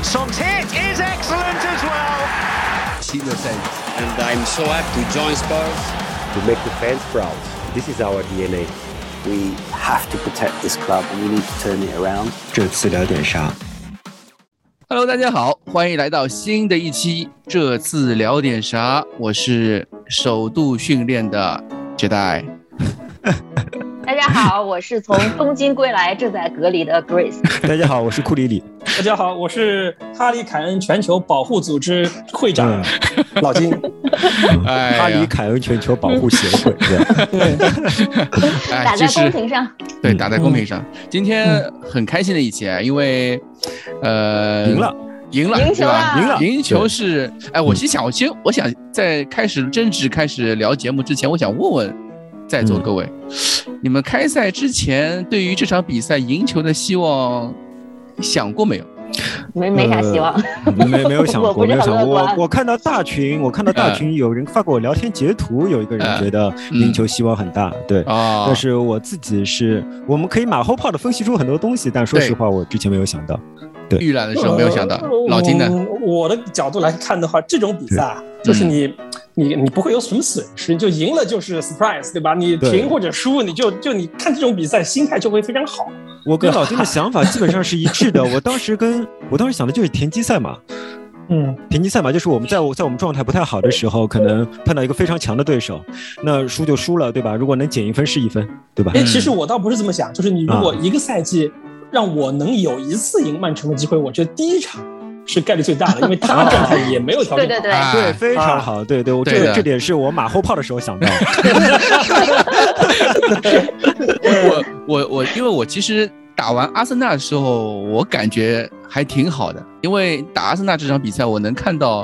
And Song's hit is excellent as well. and I'm so happy to join Spurs. to make the fans proud. This is our DNA. We have to protect this club and we need to turn it around. 这次聊点啥？Hello，大家好，欢迎来到新的一期。这次聊点啥？我是首度训练的 Jedi。大家好，我是从东京归来正在隔离的 Grace。大家好，我是库里里。大家好，我是哈里凯恩全球保护组织会长。老金。哎哈里凯恩全球保护协会，打在公屏上，对，打在公屏上。今天很开心的一期啊，因为呃赢了，赢了，赢球？了。赢了。赢球是哎，我心想，我先我想在开始争执、开始聊节目之前，我想问问在座各位，你们开赛之前对于这场比赛赢球的希望想过没有？没没啥希望。没没有想过，没有想过。我我看到大群，我看到大群有人发给我聊天截图，有一个人觉得赢球希望很大，对。啊但是我自己是，我们可以马后炮的分析出很多东西，但说实话，我之前没有想到。预览的时候没有想到，老金呢？嗯我的角度来看的话，这种比赛啊，就是你。你你不会有什么损失，你就赢了就是 surprise，对吧？你对平或者输，你就就你看这种比赛，心态就会非常好。我跟老金的想法基本上是一致的。我当时跟我当时想的就是田忌赛马，嗯，田忌赛马就是我们在在我们状态不太好的时候，可能碰到一个非常强的对手，那输就输了，对吧？如果能减一分是一分，对吧？哎，其实我倒不是这么想，就是你如果一个赛季让我能有一次赢曼城的机会，我觉得第一场是概率最大的，因为他状态也没有调整好。对对对，啊对，非常好，对对，我这这点是我马后炮的时候想到的。我我我，因为我其实打完阿森纳的时候，我感觉还挺好的，因为打阿森纳这场比赛，我能看到，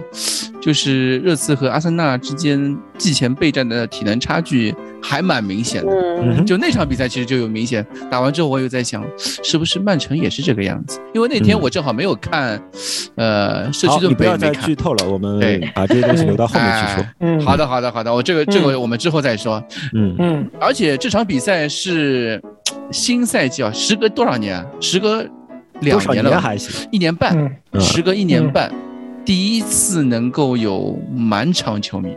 就是热刺和阿森纳之间季前备战的体能差距还蛮明显的。嗯，就那场比赛其实就有明显，打完之后我又在想，是不是曼城也是这个样子？因为那天嗯我正好没有看，呃，社好，区盾你不要再杯没看剧。透了，我们对把这些东西留到后面去说。嗯，好的，好的，好的，我这个这个我们之后再说。嗯，嗯，而且这场比赛是新赛季啊，时隔多少年啊？时隔两年了吧，年还行？一年半，时隔一年半，第一次能够有满场球迷，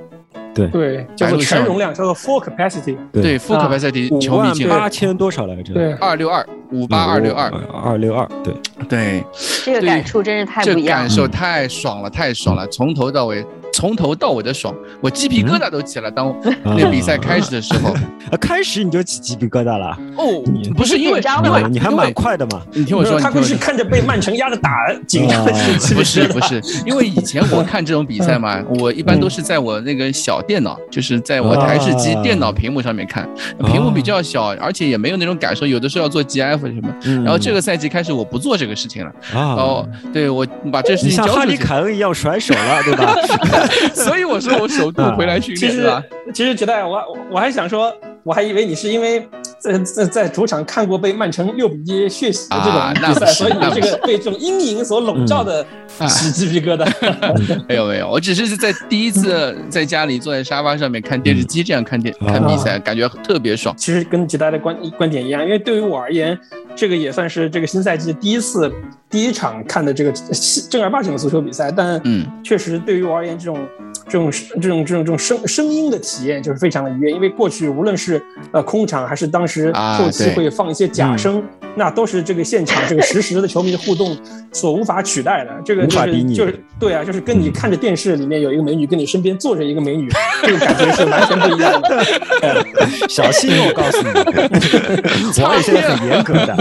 对。对，叫做全容量，叫做 full capacity。对。对 full capacity 五万球迷进八千多少来着？对，二六二五八二六二，二六二，对，对，这个感触真是太这不一样。了。感受太爽了，太爽了，从头到尾，从头到尾的爽，我鸡皮疙瘩都起了。当那比赛开始的时候，啊，开始你就起鸡皮疙瘩了，哦，不是因为因为你还蛮快的嘛。你听我说，他不是。看着被曼城压着打，紧张的是不是？不是，因为以前我看这种比赛嘛，我一般都是在我那个小电脑，就是在我台式机啊电脑屏幕上面看，屏幕比较小，而且也没有那种感受，有的时候要做 GF 什么。嗯。然后这个赛季开始我不做这个事情了，啊。哦，，对我把这事你像哈里情交出去，凯恩一样甩手了，对吧？所以我说我首度回来训其实练是吧？其实觉得我我我还想说，我还以为你是因为在在在主场看过被曼城六比一血洗的这啊种比赛，所以你这个被这种阴影所笼罩的嗯起鸡皮疙瘩。没有没有，我只是在第一次在家里坐在沙发上面看电视机这样看电看比赛，感觉特别爽。其实跟其他的观观点一样，因为对于我而言，这个也算是这个新赛季第一次第一场看的这个正儿八经的足球比赛，但嗯确实对于我而言，这种这种这种这种这种声声音的体验就是非常的愉悦，因为过去无论是呃空场还是当时啊后期会放一些假声，那都是这个现场这个实时的球迷的互动所无法取代的。这个就是就是对啊，就是跟你看着电视里面有一个美女，跟你身边坐着一个美女，这个感觉是完全不一样的。小心哦，我告诉你，王爷现在很严格的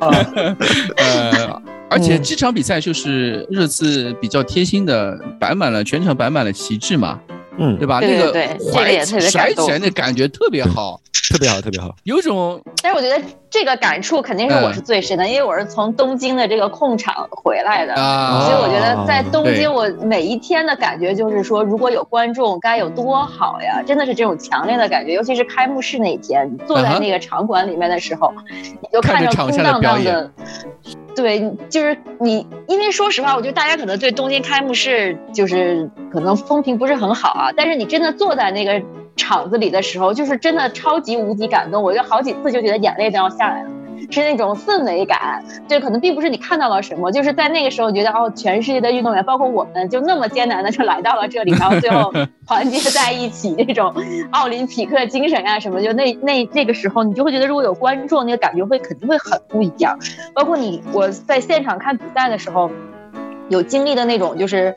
啊。呃，而且这场比赛就是热刺比较贴心的摆满了全场摆满了旗帜嘛，嗯，对吧？对那个对对这个甩也特别甩起来的感觉特别好，特别好，特别好。有种但是我觉得这个感触肯定是我是最深的，因为我是从东京的这个控场回来的。啊，所以我觉得在东京，我每一天的感觉就是说，如果有观众该有多好呀！真的是这种强烈的感觉，尤其是开幕式那天，你坐在那个场馆里面的时候，你就看看着空荡荡的。对，就是你，因为说实话，我觉得大家可能对东京开幕式就是可能风评不是很好啊，但是你真的坐在那个场子里的时候，就是真的超级无敌感动，我就好几次就觉得眼泪都要下来了。是那种氛围感。这可能并不是你看到了什么，就是在那个时候觉得哦，全世界的运动员，包括我们，就那么艰难的就来到了这里，然后最后 团结在一起，那种奥林匹克精神啊什么，就那那那个时候，你就会觉得如果有观众，那个感觉会肯定会很不一样。包括你我在现场看比赛的时候，有经历的那种就是。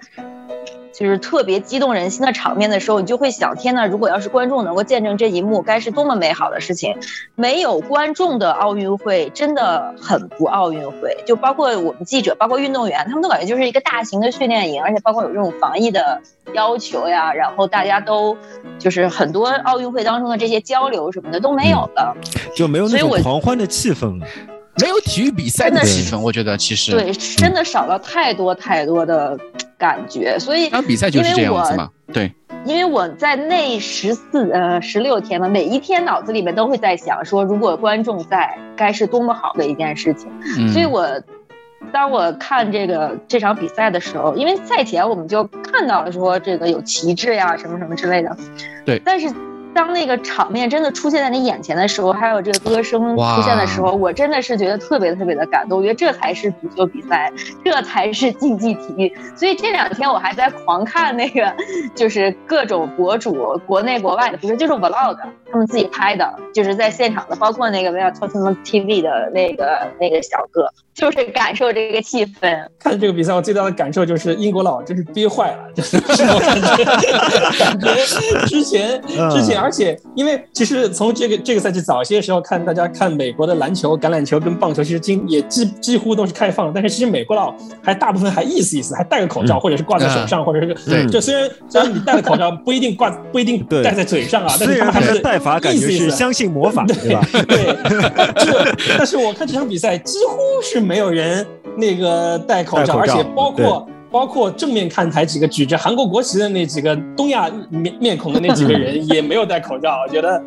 就是特别激动人心的场面的时候，你就会想：天呐，如果要是观众能够见证这一幕，该是多么美好的事情！没有观众的奥运会真的很不奥运会。就包括我们记者，包括运动员，他们都感觉就是一个大型的训练营，而且包括有这种防疫的要求呀，然后大家都就是很多奥运会当中的这些交流什么的都没有了，就没有那种狂欢的气氛了。没有体育比赛的气氛，我觉得其实对，真的少了太多太多的感觉。所以，当比赛就是这样子嘛。对，因为我在那十四呃十六天嘛，每一天脑子里面都会在想说，如果观众在，该是多么好的一件事情。所以我当我看这个这场比赛的时候，因为赛前我们就看到了说这个有旗帜呀什么什么之类的。对，但是。当那个场面真的出现在你眼前的时候，还有这个歌声出现的时候，我真的是觉得特别特别的感动。我觉得这才是足球比赛，这才是竞技体育。所以这两天我还在狂看那个，就是各种博主，国内国外的，不是就是 vlog，他们自己拍的，就是在现场的，包括那个 v i a t o t e n TV 的那个那个小哥，就是感受这个气氛。看这个比赛，我最大的感受就是英国佬真是憋坏了，就是 感觉感觉之前之前。而且，因为其实从这个这个赛季早些时候看，大家看美国的篮球、橄榄球跟棒球，其实今也几几乎都是开放。但是其实美国佬还大部分还意思意思，还戴个口罩，或者是挂在手上，或者是个对。就虽然虽然你戴了口罩，不一定挂，不一定 戴在嘴上啊。但是他们还是戴法，感觉是相信魔法，对吧？对。但是我看这场比赛，几乎是没有人那个戴口罩，而且包括。包括正面看台几个举着韩国国旗的那几个东亚面面孔的那几个人 也没有戴口罩，我觉得，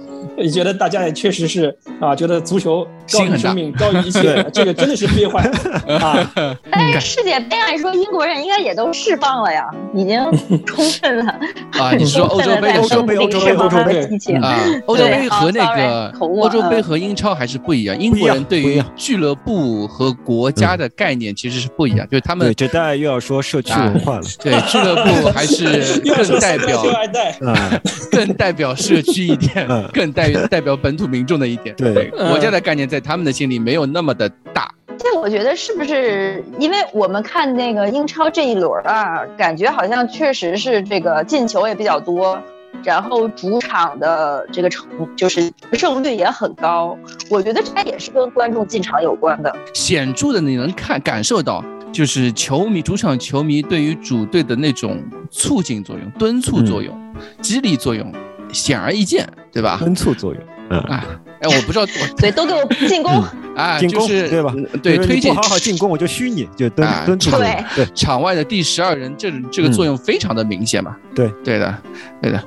觉得大家也确实是啊，觉得足球高于生命，高于一切，这个真的是憋坏了。啊！但是世界杯来说，英国人应该也都释放了呀，已经充分了。啊！你说欧洲杯、欧洲杯、欧洲杯、欧洲杯啊，欧洲杯和那个欧洲杯和英超还是不一样，英国人对于俱乐部和国家的概念其实是不一样，就是他们这大家又要说。社区文化了，对俱乐部还是 更代表 啊，更代表社区一点，更代代表本土民众的一点。对国家的概念，在他们的心里没有那么的大。这我觉得是不是因为我们看那个英超这一轮啊，感觉好像确实是这个进球也比较多，然后主场的这个成就是胜率也很高。我觉得这也是跟观众进场有关的，显著的你能看感受到。就是球迷主场球迷对于主队的那种促进作用、敦促作用、激励作用，显而易见，对吧？敦促作用，嗯啊，哎，我不知道，对，都给我进攻 啊，进攻对吧？对，推进，好好进攻，我就虚拟，就敦敦促对对，场外的第十二人，这这个作用非常的明显嘛。对，对的，对的。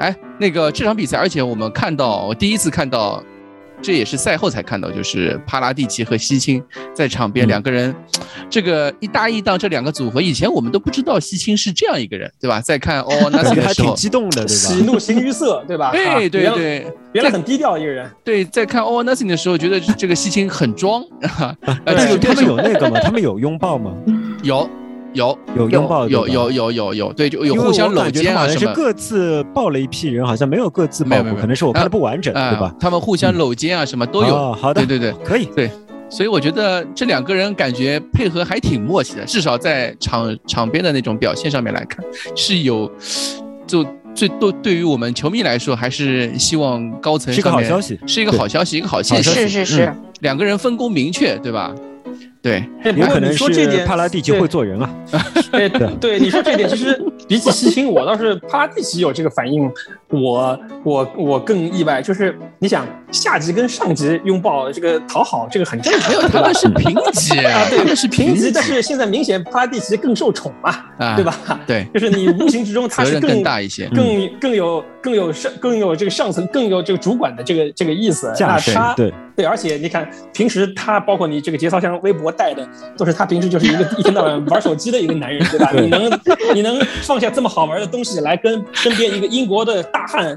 哎，那个这场比赛，而且我们看到，我第一次看到。这也是赛后才看到，就是帕拉蒂奇和西青在场边两个人，这个一搭一档这两个组合，以前我们都不知道西青是这样一个人，对吧？在看哦，那还挺激动的，对吧？喜怒形于色，对吧？对对对，原来很低调一个人。对，在看 All Nothing 的时候，觉得这个西青很装。但是他们有那个吗？他们有拥抱吗？有。有有拥抱，有有有有有，对，就有互相搂肩啊什么。是各自抱了一批人，好像没有各自抱过，可能是我看的不完整，对吧？他们互相搂肩啊什么都有。好的，对对对，可以。对，所以我觉得这两个人感觉配合还挺默契的，至少在场场边的那种表现上面来看，是有就最多对于我们球迷来说，还是希望高层是个好消息，是一个好消息，一个好现象。是是是，两个人分工明确，对吧？对，有可能是帕拉蒂奇会做人啊。对对，你说这点，其实比起西青，我倒是帕拉蒂奇有这个反应，我我我更意外。就是你想下级跟上级拥抱，这个讨好，这个很正常。没有，他们是平级 啊，对，是平级。但是现在明显帕拉蒂奇更受宠嘛，对吧？对，就是你无形之中 他是更大一些，更更有更有上更有这个上层更有这个主管的这个这个意思。那他对。对，而且你看，平时他包括你这个节操像、微博带的，都是他平时就是一个一天到晚玩手机的一个男人，对吧？你能你能放下这么好玩的东西来跟身边一个英国的大汉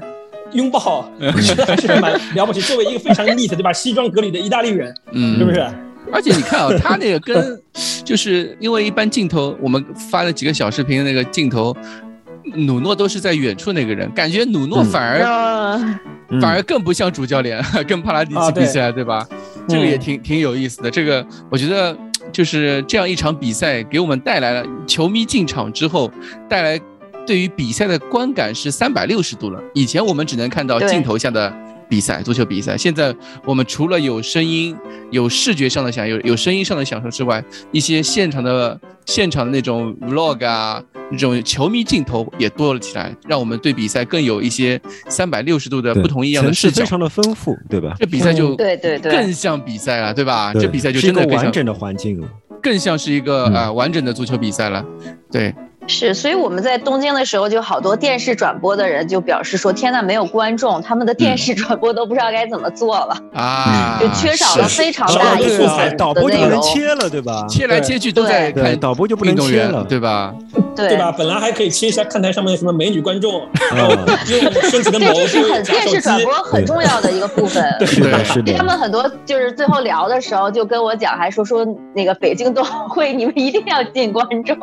拥抱，觉得还是蛮了不起。作为一个非常 neat 对吧，西装革履的意大利人，嗯，是不是？而且你看啊，他那个跟，就是因为一般镜头，我们发了几个小视频，那个镜头，努诺都是在远处那个人，感觉努诺反而、反而更不像主教练，跟帕拉迪奇比起来，对吧？这个也挺挺有意思的。这个我觉得就是这样一场比赛，给我们带来了球迷进场之后带来对于比赛的观感是三百六十度了。以前我们只能看到镜头下的。比赛，足球比赛。现在我们除了有声音、有视觉上的享有有声音上的享受之外，一些现场的现场的那种 vlog 啊，那种球迷镜头也多了起来，让我们对比赛更有一些三百六十度的不同一样的视角，非常的丰富，对吧？这比赛就对对对，更像比赛了，对吧？这比赛就真的完整的环境了，更像是一个呃完整的足球比赛了，对。是，所以我们在东京的时候，就好多电视转播的人就表示说：“天呐，没有观众，他们的电视转播都不知道该怎么做了啊，就缺少了非常大一部分导播就不能切了，对吧？切来切去都在看导播就不能切了，对吧？对吧？本来还可以切一下看台上面什么美女观众，用身体的毛这是很电视转播很重要的一个部分。对，是的。他们很多就是最后聊的时候就跟我讲，还说说那个北京冬奥会，你们一定要进观众。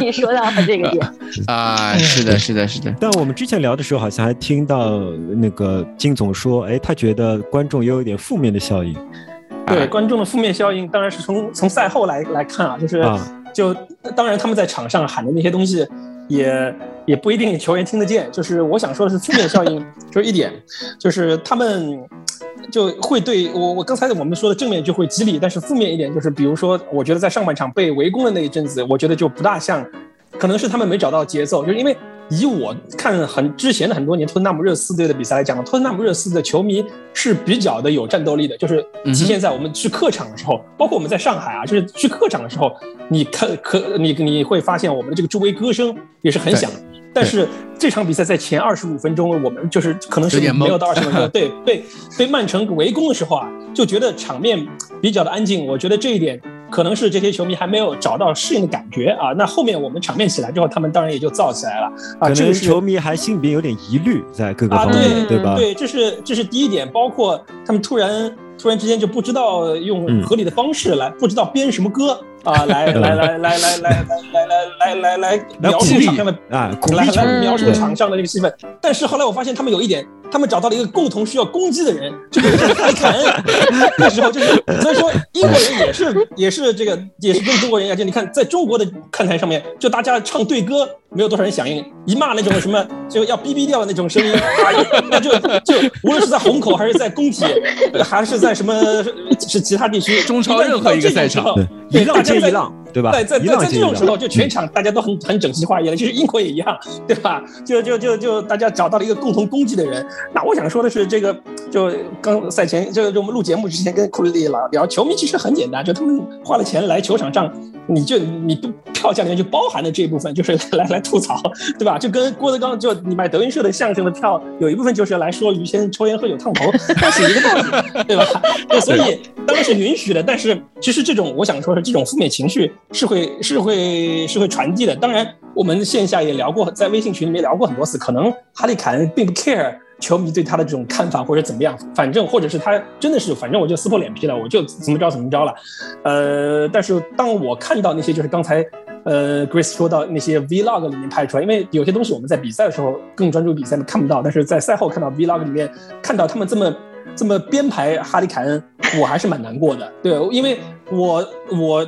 你说到了。这个点啊，是的，是的，是的。但我们之前聊的时候，好像还听到那个金总说，哎，他觉得观众也有一点负面的效应。对，观众的负面效应，当然是从从赛后来来看啊，就是就当然他们在场上喊的那些东西，也也不一定球员听得见。就是我想说的是负面效应，就是一点，就是他们就会对我我刚才我们说的正面就会激励，但是负面一点就是，比如说，我觉得在上半场被围攻的那一阵子，我觉得就不大像。可能是他们没找到节奏，就是因为以我看很之前的很多年托特纳姆热刺队的比赛来讲，托特纳姆热刺的球迷是比较的有战斗力的，就是体现在我们去客场的时候，包括我们在上海啊，就是去客场的时候，你看可你你会发现我们的这个助威歌声也是很响。但是这场比赛在前二十五分钟，我们就是可能是没有到二十分钟，对被被曼城围攻的时候啊，就觉得场面比较的安静。我觉得这一点。可能是这些球迷还没有找到适应的感觉啊，那后面我们场面起来之后，他们当然也就造起来了啊。这个球迷还心里边有点疑虑，在各个方面，对吧？对，这是这是第一点，包括他们突然突然之间就不知道用合理的方式来，不知道编什么歌。啊，来来来来来来来来来来来来描述场上的啊，来来描述场上的这个气氛。但是后来我发现他们有一点，他们找到了一个共同需要攻击的人，就是哈里凯恩。那时候就是，所以说英国人也是也是这个也是跟中国人一样，就你看在中国的看台上面，就大家唱对歌，没有多少人响应，一骂那种什么就要哔哔掉的那种声音，那就就无论是在虹口还是在工体，还是在什么是其他地区，中超任何一个赛场，对，谢一浪对吧？在在在在这种时候，就全场大家都很 很整齐划一了，其实英国也一样，对吧？就就就就大家找到了一个共同攻击的人。那我想说的是，这个就刚赛前，就就我们录节目之前跟库里里聊聊，球迷其实很简单，就他们花了钱来球场上，你就你不票价里面就包含了这一部分，就是来来吐槽，对吧？就跟郭德纲就你买德云社的相声的票，有一部分就是来说于谦抽烟喝酒烫头，那是一个道理，对吧？对，所以当然是允许的，但是其实这种我想说是这种负面情绪。是会是会是会传递的。当然，我们线下也聊过，在微信群里面聊过很多次。可能哈利凯恩并不 care 球迷对他的这种看法或者怎么样，反正或者是他真的是，反正我就撕破脸皮了，我就怎么着怎么着了。呃，但是当我看到那些就是刚才呃 Grace 说到那些 Vlog 里面拍出来，因为有些东西我们在比赛的时候更专注比赛看不到，但是在赛后看到 Vlog 里面看到他们这么这么编排哈利凯恩，我还是蛮难过的。对，因为我我。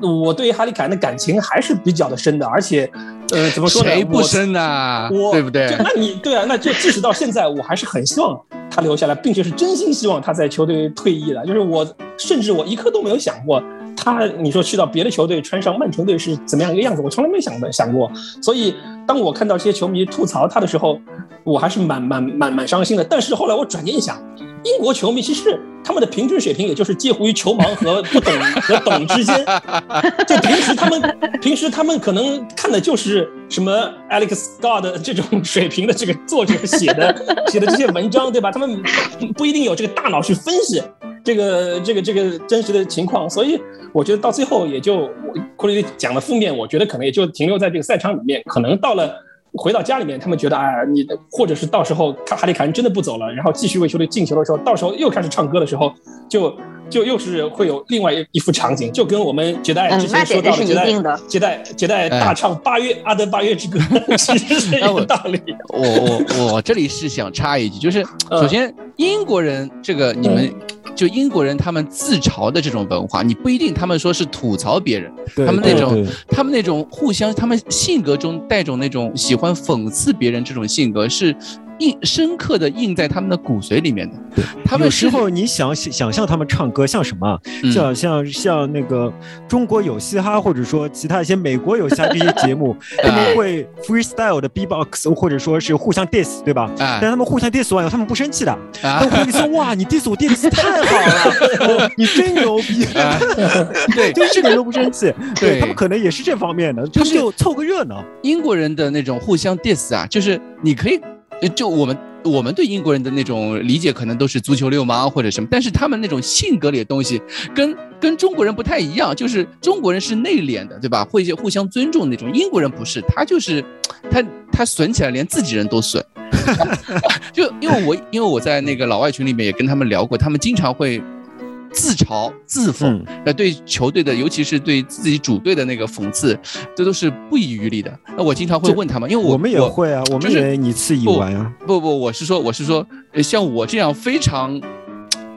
我对于哈利凯恩的感情还是比较的深的，而且，呃，怎么说呢？谁不深呐？我对不对？那你对啊，那就即使到现在，我还是很希望他留下来，并且是真心希望他在球队退役的。就是我，甚至我一刻都没有想过他，你说去到别的球队，穿上曼城队是怎么样一个样子，我从来没想的想过。所以，当我看到这些球迷吐槽他的时候，我还是蛮蛮蛮蛮伤心的。但是后来我转念一想。英国球迷其实他们的平均水平也就是介乎于球盲和不懂和懂之间，就平时他们平时他们可能看的就是什么 Alex Scott 这种水平的这个作者写的 写的这些文章，对吧？他们不一定有这个大脑去分析这个这个这个真实的情况，所以我觉得到最后也就库里讲的负面，我觉得可能也就停留在这个赛场里面，可能到了。回到家里面，他们觉得哎，你的或者是到时候看哈利凯恩真的不走了，然后继续为球队进球的时候，到时候又开始唱歌的时候，就就又是会有另外一一幅场景，就跟我们杰代之前说到的杰代杰代杰代大唱八月阿德八月之歌，其实是一个道理。我我我这里是想插一句，就是首先英国人这个你们。就英国人他们自嘲的这种文化，你不一定他们说是吐槽别人，他们那种他们那种互相，他们性格中带种那种喜欢讽刺别人这种性格是。印深刻的印在他们的骨髓里面的。他们有时候你想想象他们唱歌像什么？像像像那个中国有嘻哈，或者说其他一些美国有嘻哈这些节目，他们会 freestyle 的 b-box，或者说是互相 diss，对吧？但他们互相 diss 完以后，他们不生气的，他们会说哇，你 diss 我 diss 太好了，你真牛逼，对，就一点都不生气。对他们可能也是这方面的，就是凑个热闹。英国人的那种互相 diss 啊，就是你可以。就我们我们对英国人的那种理解，可能都是足球流氓或者什么，但是他们那种性格里的东西，跟跟中国人不太一样。就是中国人是内敛的，对吧？会互相尊重那种。英国人不是，他就是他他损起来连自己人都损。就因为我因为我在那个老外群里面也跟他们聊过，他们经常会。自嘲自讽，那对球队的，尤其是对自己主队的那个讽刺，这都是不遗余力的。那我经常会问他们，因为我们也会啊，我们也以次以玩啊。不不，我是说，我是说，像我这样非常，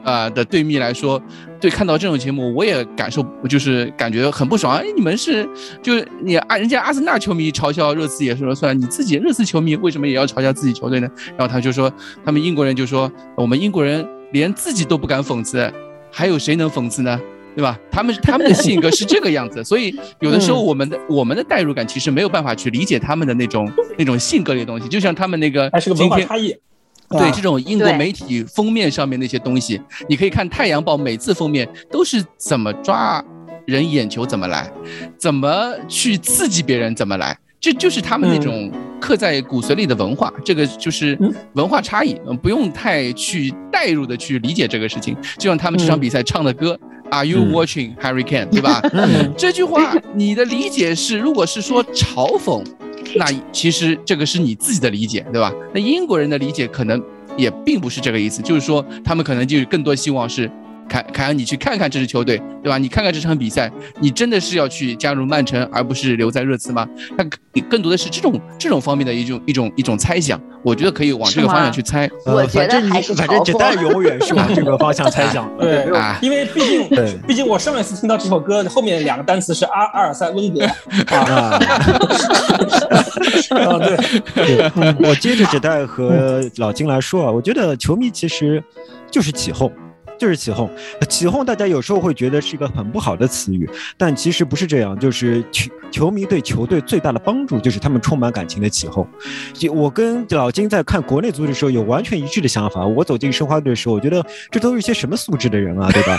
啊的队蜜来说，对看到这种节目，我也感受就是感觉很不爽。哎，你们是就你啊，人家阿森纳球迷嘲笑热刺也说了算，你自己热刺球迷为什么也要嘲笑自己球队呢？然后他就说，他们英国人就说，我们英国人连自己都不敢讽刺。还有谁能讽刺呢？对吧？他们 他们的性格是这个样子，所以有的时候我们的我们的代入感其实没有办法去理解他们的那种 那种性格里的东西。就像他们那个还是个文化差异。对这种英国媒体封面上面那些东西，你可以看《太阳报》每次封面都是怎么抓人眼球怎么来，怎么去刺激别人怎么来。这就是他们那种刻在骨髓里的文化，这个就是文化差异，嗯，不用太去代入的去理解这个事情。就像他们这场比赛唱的歌，Are you watching Harry Kane？对吧？这句话你的理解是，如果是说嘲讽，那其实这个是你自己的理解，对吧？那英国人的理解可能也并不是这个意思，就是说他们可能就更多希望是。凯凯恩，你去看看这支球队，对吧？你看看这场比赛，你真的是要去加入曼城，而不是留在热刺吗？那更多的是这种这种方面的一种一种一种猜想。我觉得可以往这个方向去猜。我觉得还是反正这代永远是往这个方向 猜想。对，因为毕竟毕竟我上一次听到这首歌后面两个单词是阿阿尔塞温格啊。啊，对。我接着这代和老金来说啊，我觉得球迷其实就是起哄。就是起哄，起哄，大家有时候会觉得是一个很不好的词语，但其实不是这样。就是球球迷对球队最大的帮助，就是他们充满感情的起哄。就我跟老金在看国内足球的时候，有完全一致的想法。我走进申花队的时候，我觉得这都是一些什么素质的人啊，对吧？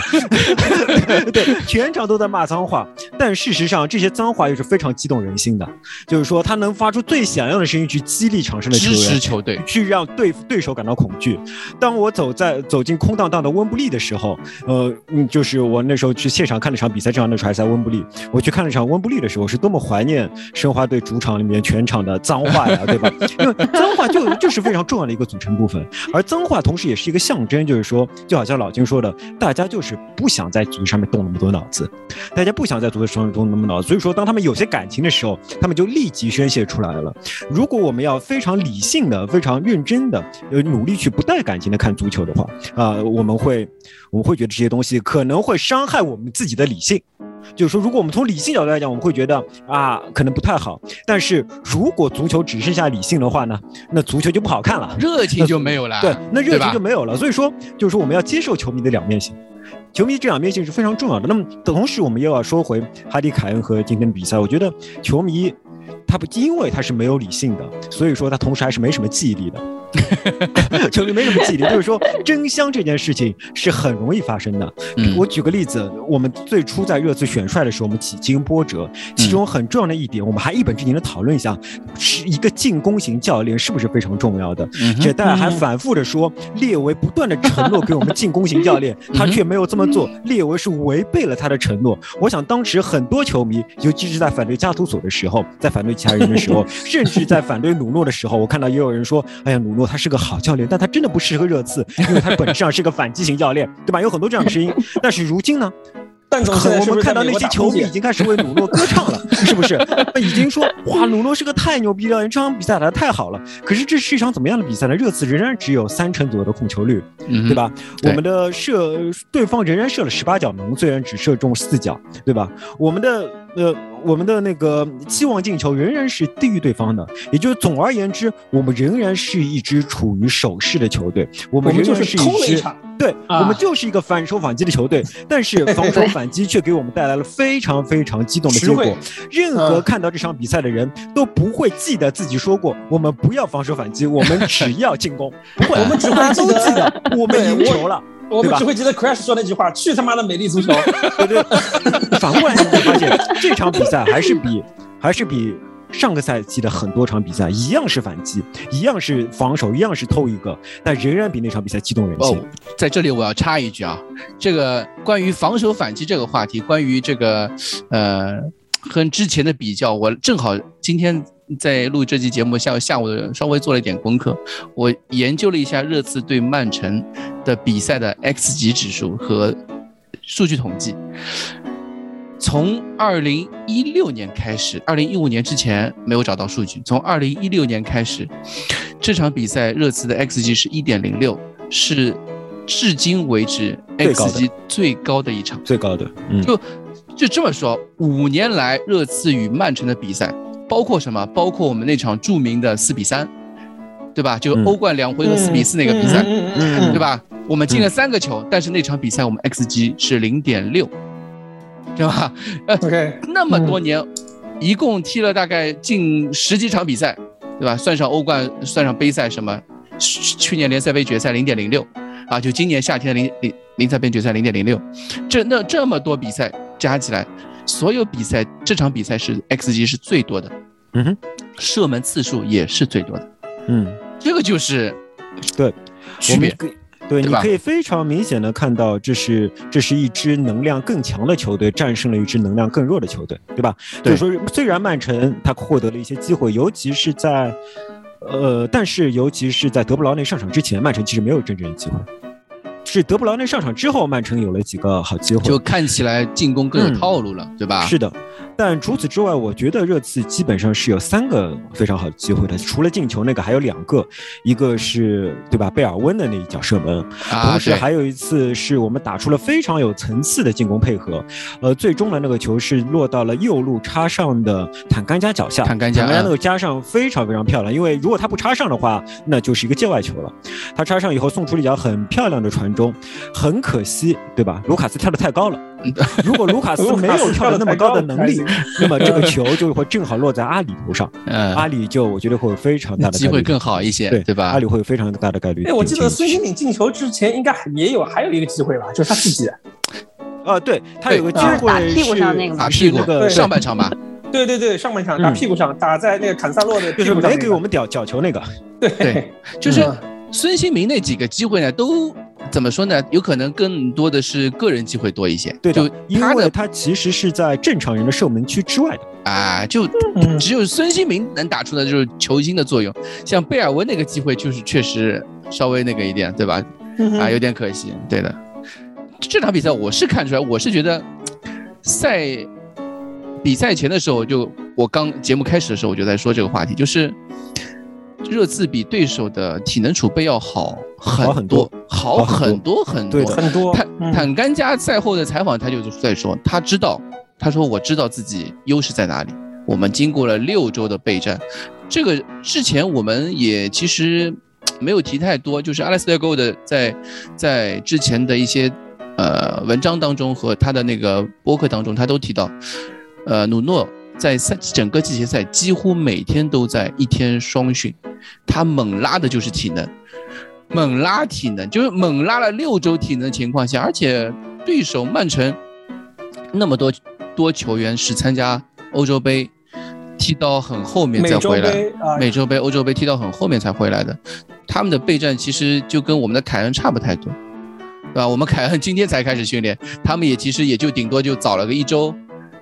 对，全场都在骂脏话，但事实上这些脏话又是非常激动人心的。就是说，他能发出最响亮的声音去激励场上的球员，支持球队，去让对对手感到恐惧。当我走在走进空荡荡的温布利。的时候，呃，嗯，就是我那时候去现场看了场比赛，正好那时候还在温布利，我去看了场温布利的时候，是多么怀念申花队主场里面全场的脏话呀，对吧？因为脏话就就是非常重要的一个组成部分，而脏话同时也是一个象征，就是说，就好像老金说的，大家就是不想在足球上面动那么多脑子，大家不想在足球上面动那么脑子，所以说，当他们有些感情的时候，他们就立即宣泄出来了。如果我们要非常理性的、非常认真的、呃，努力去不带感情的看足球的话，啊，我们会。我们会觉得这些东西可能会伤害我们自己的理性，就是说，如果我们从理性角度来讲，我们会觉得啊，可能不太好。但是如果足球只剩下理性的话呢，那足球就不好看了，热情就没有了。对，那热情就没有了。所以说，就是说我们要接受球迷的两面性，球迷这两面性是非常重要的。那么同时，我们又要说回哈迪凯恩和今天的比赛，我觉得球迷他不因为他是没有理性的，所以说他同时还是没什么记忆力的。球 迷没什么记忆力，就是说真香这件事情是很容易发生的。我举个例子，我们最初在热刺选帅的时候，我们几经波折，其中很重要的一点，我们还一本正经的讨论一下，是一个进攻型教练是不是非常重要的。这大家还反复的说，列维不断的承诺给我们进攻型教练，他却没有这么做，列维是违背了他的承诺。我想当时很多球迷，尤其是在反对加图索的时候，在反对其他人的时候，甚至在反对努诺的时候，我看到也有人说，哎呀，努诺他是个好教练，但他真的不适合热刺，因为他本质上是个反击型教练，对吧？有很多这样的声音。但是如今呢？但总我们看到那些球迷已经开始为努诺歌唱了，是不是？已经说哇，努诺是个太牛逼了，这场比赛打得太好了。可是这是一场怎么样的比赛呢？热刺仍然只有三成左右的控球率，对吧？我们的射对方仍然射了十八脚门，虽然只射中四脚，对吧？我们的呃。我们的那个期望进球仍然是低于对方的，也就是总而言之，我们仍然是一支处于守势的球队。我们仍然是一支对，我们就是一个反手反击的球队。但是防守反击却给我们带来了非常非常激动的结果。任何看到这场比赛的人都不会记得自己说过我们不要防守反击，我们只要进攻。不会，我们只会都记得我们赢球了。我们只会记得 Crash 说那句话：“去他妈的美丽足球！”对 对。反过来你会发现，这场比赛还是比还是比上个赛季的很多场比赛一样是反击，一样是防守，一样是偷一个，但仍然比那场比赛激动人心。哦，在这里我要插一句啊，这个关于防守反击这个话题，关于这个呃和之前的比较，我正好今天。在录这期节目下下午的稍微做了一点功课，我研究了一下热刺对曼城的比赛的 X 级指数和数据统计。从二零一六年开始，二零一五年之前没有找到数据。从二零一六年开始，这场比赛热刺的 X 级是一点零六，是至今为止 X 级最高的一场，最高的。嗯就就这么说，五年来热刺与曼城的比赛。包括什么？包括我们那场著名的四比三，对吧？就欧冠两回合四比四那个比赛，对吧？我们进了三个球，但是那场比赛我们 xG 是零点六，对吧？呃，OK，那么多年，一共踢了大概近十几场比赛，对吧？算上欧冠，算上杯赛什么，去年联赛杯决赛零点零六，啊，就今年夏天的零零联赛杯决赛零点零六，这那这么多比赛加起来。所有比赛，这场比赛是 xG 是最多的，嗯哼，射门次数也是最多的，嗯，这个就是对。区别，对，你可以非常明显的看到，这是这是一支能量更强的球队战胜了一支能量更弱的球队，对吧？就是说，虽然曼城他获得了一些机会，尤其是在，呃，但是尤其是在德布劳内上场之前，曼城其实没有真正的机会。是德布劳内上场之后，曼城有了几个好机会，就看起来进攻更有套路了，对吧？是的。但除此之外，我觉得热刺基本上是有三个非常好的机会的。除了进球那个，还有两个，一个是对吧？贝尔温的那一脚射门，同时还有一次是我们打出了非常有层次的进攻配合。呃，最终的那个球是落到了右路插上的坦甘加脚下，坦甘加那个加上非常非常漂亮。因为如果他不插上的话，那就是一个界外球了。他插上以后送出了一脚很漂亮的传中，很可惜，对吧？卢卡斯跳的太高了。如果卢卡斯没有跳的那么高的能力，那么这个球就会正好落在阿里头上。嗯，阿里就我觉得会有非常大的机会更好一些，对对吧？阿里会有非常大的概率。哎，我记得孙兴敏进球之前应该也有还有一个机会吧，就是他自己。啊，对他有个机会打屁股上那个打屁股的上半场吧？对对对，上半场打屁股上，打在那个坎萨洛的，就是没给我们屌角球那个。对，就是孙兴民那几个机会呢都。怎么说呢？有可能更多的是个人机会多一些。对的，因为他其实是在正常人的射门区之外的啊，就只有孙兴民能打出的就是球星的作用。像贝尔温那个机会，就是确实稍微那个一点，对吧？啊，有点可惜。对的，这场比赛我是看出来，我是觉得赛比赛前的时候，就我刚节目开始的时候，我就在说这个话题，就是。热刺比对手的体能储备要好很多，好很多很多很多。坦坦甘加赛后的采访，他就在说，他知道，他说我知道自己优势在哪里。我们经过了六周的备战，这个之前我们也其实没有提太多，就是阿莱斯特·戈的在在之前的一些呃文章当中和他的那个博客当中，他都提到，呃，努诺在赛整个季前赛几乎每天都在一天双训。他猛拉的就是体能，猛拉体能就是猛拉了六周体能的情况下，而且对手曼城那么多多球员是参加欧洲杯，踢到很后面再回来，美洲杯、欧洲杯踢到很后面才回来的，他们的备战其实就跟我们的凯恩差不太多，对吧？我们凯恩今天才开始训练，他们也其实也就顶多就早了个一周。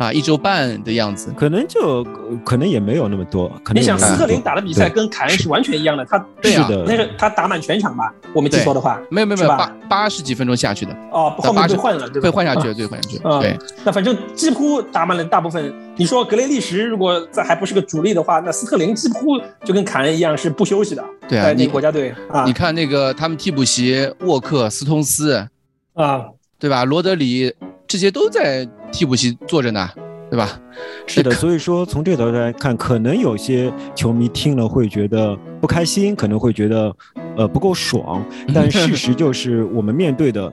啊，一周半的样子，可能就可能也没有那么多。可能你想斯特林打的比赛跟凯恩是完全一样的，他对啊，那个他打满全场吧，我没记错的话，没有没有没有八八十几分钟下去的，哦，后面被换了，对被换下去了，对，换下去，对。那反正几乎打满了大部分。你说格雷利什如果在还不是个主力的话，那斯特林几乎就跟凯恩一样是不休息的，对啊，你国家队啊，你看那个他们替补席沃克、斯通斯啊，对吧？罗德里这些都在替补席坐着呢。对吧？是的，所以说从这个角度来看，可能有些球迷听了会觉得不开心，可能会觉得呃不够爽。但 事实就是，我们面对的，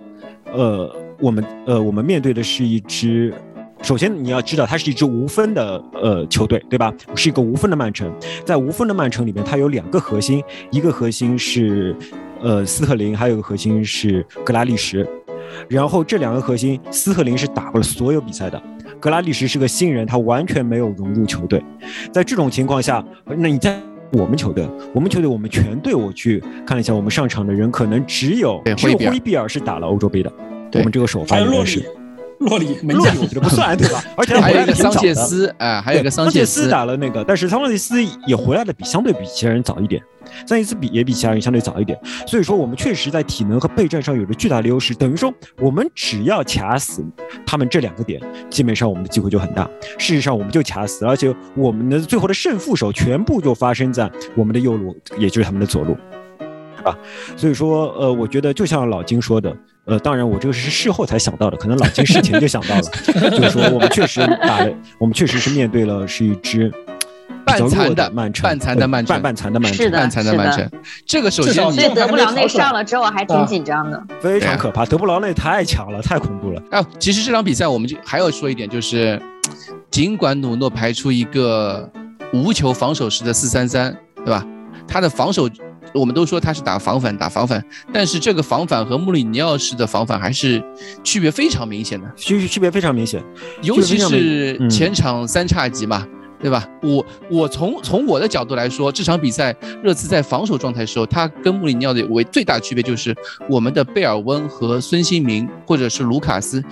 呃，我们呃我们面对的是一支，首先你要知道，它是一支无分的呃球队，对吧？是一个无分的曼城，在无分的曼城里面，它有两个核心，一个核心是呃斯特林，还有一个核心是格拉利什。然后这两个核心，斯特林是打过了所有比赛的。格拉利什是个新人，他完全没有融入球队。在这种情况下，那你在我们球队，我们球队我们全队，我去看了一下，我们上场的人可能只有只有灰比尔是打了欧洲杯的。我们这个首发应该是洛里，洛里我觉得不算对吧？而且还有一个桑切斯，哎，还有一个桑切斯打了那个，但是桑切斯也回来的比相对比其他人早一点。上一次比也比其他人相对早一点，所以说我们确实在体能和备战上有着巨大的优势。等于说，我们只要卡死他们这两个点，基本上我们的机会就很大。事实上，我们就卡死，而且我们的最后的胜负手全部就发生在我们的右路，也就是他们的左路，啊。所以说，呃，我觉得就像老金说的，呃，当然我这个是事后才想到的，可能老金事前就想到了，就是说我们确实打了，我们确实是面对了是一支。半残的曼城，半残的曼城，半半残的曼城，半残的曼城。这个首先，所以德布劳内上了之后还挺紧张的，非常可怕。德布劳内太强了，太恐怖了。哎，其实这场比赛我们就还要说一点，就是尽管努诺排出一个无球防守式的四三三，对吧？他的防守，我们都说他是打防反，打防反，但是这个防反和穆里尼奥式的防反还是区别非常明显的，区区别非常明显，尤其是前场三叉戟嘛。对吧？我我从从我的角度来说，这场比赛热刺在防守状态的时候，他跟穆里尼奥的为最大的区别就是，我们的贝尔温和孙兴民或者是卢卡斯，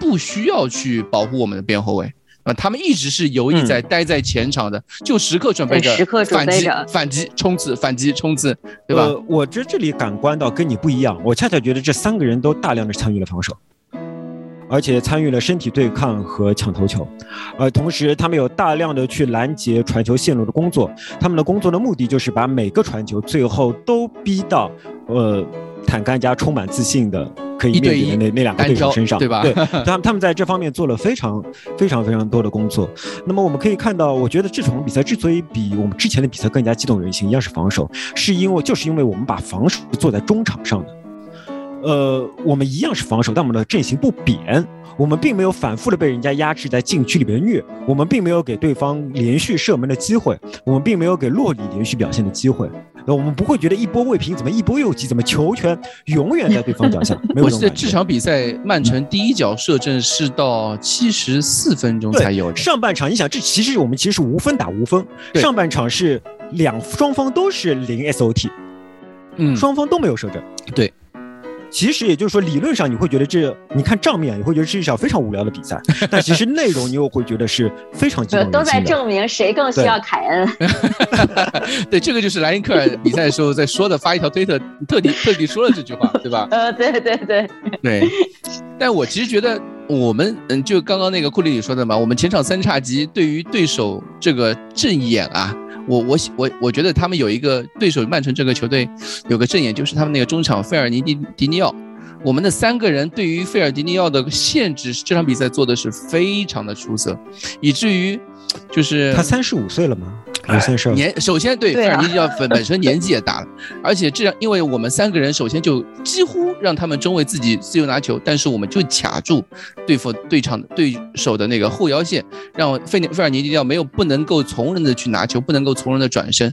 不需要去保护我们的边后卫啊，他们一直是游弋在待在前场的，就时刻准备着反击、反击、冲刺、反击、冲刺，对吧？我这这里感官到跟你不一样，我恰恰觉得这三个人都大量的参与了防守。而且参与了身体对抗和抢头球，呃，同时他们有大量的去拦截传球线路的工作。他们的工作的目的就是把每个传球最后都逼到，呃，坦甘加充满自信的可以面对的那那两个对手身上，对吧？对，他们他们在这方面做了非常非常非常多的工作。那么我们可以看到，我觉得这场比赛之所以比我们之前的比赛更加激动人心，一样是防守，是因为就是因为我们把防守做在中场上的。呃，我们一样是防守，但我们的阵型不扁。我们并没有反复的被人家压制在禁区里边虐，我们并没有给对方连续射门的机会，我们并没有给洛里连续表现的机会。那我们不会觉得一波未平怎么一波又起，怎么球权永远在对方脚下。我记得这场比赛曼城第一脚射正是到七十四分钟才有。上半场你想，这其实我们其实是无分打无分，上半场是两双方都是零 SOT，嗯，双方都没有射正。对。其实也就是说，理论上你会觉得这，你看账面你会觉得是一场非常无聊的比赛，但其实内容你又会觉得是非常激动都在证明谁更需要凯恩。对，这个就是莱因克尔比赛的时候在说的，发一条推特，特地特地说了这句话，对吧？呃，对对对对。但我其实觉得，我们嗯，就刚刚那个库里里说的嘛，我们前场三叉戟对于对手这个阵眼啊。我我我我觉得他们有一个对手，曼城这个球队有个阵眼，就是他们那个中场费尔尼迪迪尼奥。我们的三个人对于费尔迪尼奥的限制，这场比赛做的是非常的出色，以至于就是他三十五岁了吗？三十年首先对费尔尼迪奥本本身 年纪也大了，而且这样，因为我们三个人首先就几乎让他们中卫自己自由拿球，但是我们就卡住对付对场对手的那个后腰线，让费费尔尼迪奥没有不能够从容的去拿球，不能够从容的转身。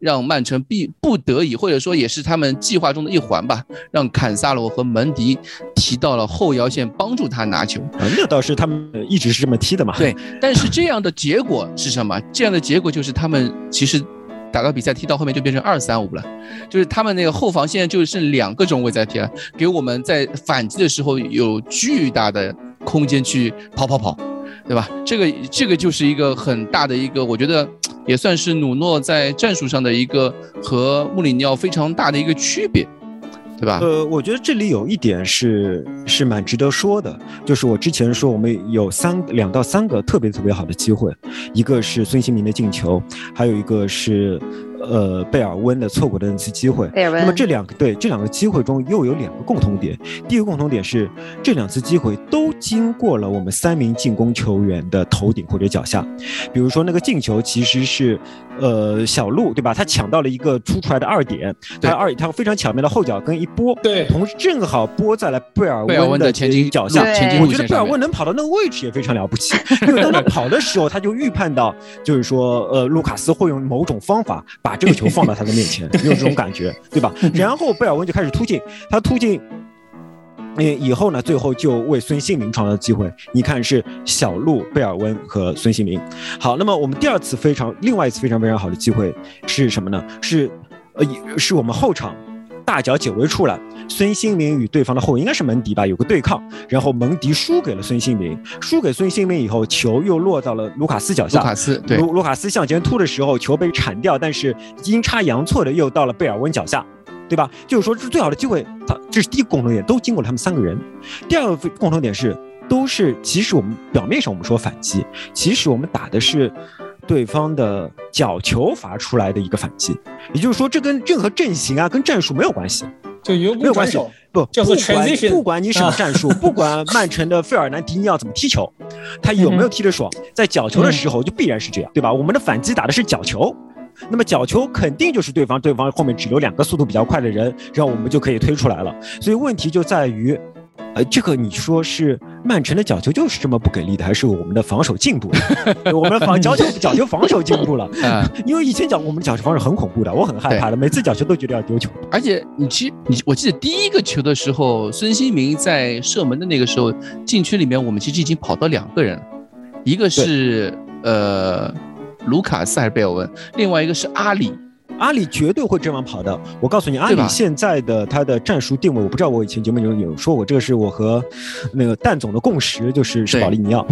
让曼城必不得已，或者说也是他们计划中的一环吧，让坎萨罗和门迪提到了后腰线，帮助他拿球。那倒是他们一直是这么踢的嘛。对，但是这样的结果是什么？这样的结果就是他们其实打到比赛踢到后面就变成二三五了，就是他们那个后防现在就剩两个中卫在踢了，给我们在反击的时候有巨大的空间去跑跑跑。对吧？这个这个就是一个很大的一个，我觉得也算是努诺在战术上的一个和穆里尼奥非常大的一个区别。对吧？呃，我觉得这里有一点是是蛮值得说的，就是我之前说我们有三两到三个特别特别好的机会，一个是孙兴民的进球，还有一个是。呃，贝尔温的错过的那次机会，那么这两个对这两个机会中又有两个共同点。第一个共同点是这两次机会都经过了我们三名进攻球员的头顶或者脚下。比如说那个进球其实是呃小路对吧？他抢到了一个突出来的二点，他二他非常巧妙的后脚跟一拨，对，同时正好拨在了贝尔温的前进脚下。我觉得贝尔温能跑到那个位置也非常了不起，因为当他跑的时候，他就预判到就是说呃卢卡斯会用某种方法把。把这个球放到他的面前，有这种感觉，对吧？然后贝尔温就开始突进，他突进，嗯，以后呢，最后就为孙兴民创造机会。你看，是小鹿、贝尔温和孙兴民。好，那么我们第二次非常，另外一次非常非常好的机会是什么呢？是，呃，是我们后场。大脚解围出来，孙兴民与对方的后卫应该是门迪吧，有个对抗，然后门迪输给了孙兴民，输给孙兴民以后，球又落到了卢卡斯脚下。卢卡斯对，卢卢卡斯向前突的时候，球被铲掉，但是阴差阳错的又到了贝尔温脚下，对吧？就是说，这是最好的机会。他这是第一个共同点，都经过了他们三个人。第二个共同点是，都是其实我们表面上我们说反击，其实我们打的是。对方的角球罚出来的一个反击，也就是说，这跟任何阵型啊、跟战术没有关系，就没有关系。不，叫做不管你什么战术，不管曼城的费尔南迪尼奥怎么踢球，他有没有踢得爽，在角球的时候就必然是这样，对吧？我们的反击打的是角球，那么角球肯定就是对方，对方后面只留两个速度比较快的人，然后我们就可以推出来了。所以问题就在于。呃，这个你说是曼城的角球就是这么不给力的，还是我们的防守进步了？我们防角球角球防守进步了，因为以前角我们角球防守很恐怖的，我很害怕的，每次角球都觉得要丢球。而且你其实你我记得第一个球的时候，孙兴民在射门的那个时候，禁区里面我们其实已经跑到两个人，一个是呃卢卡斯还是贝尔文，另外一个是阿里。阿里绝对会这样跑的。我告诉你，阿里现在的他的战术定位，我不知道我以前节目中有说过，这个是我和那个蛋总的共识，就是是保利尼奥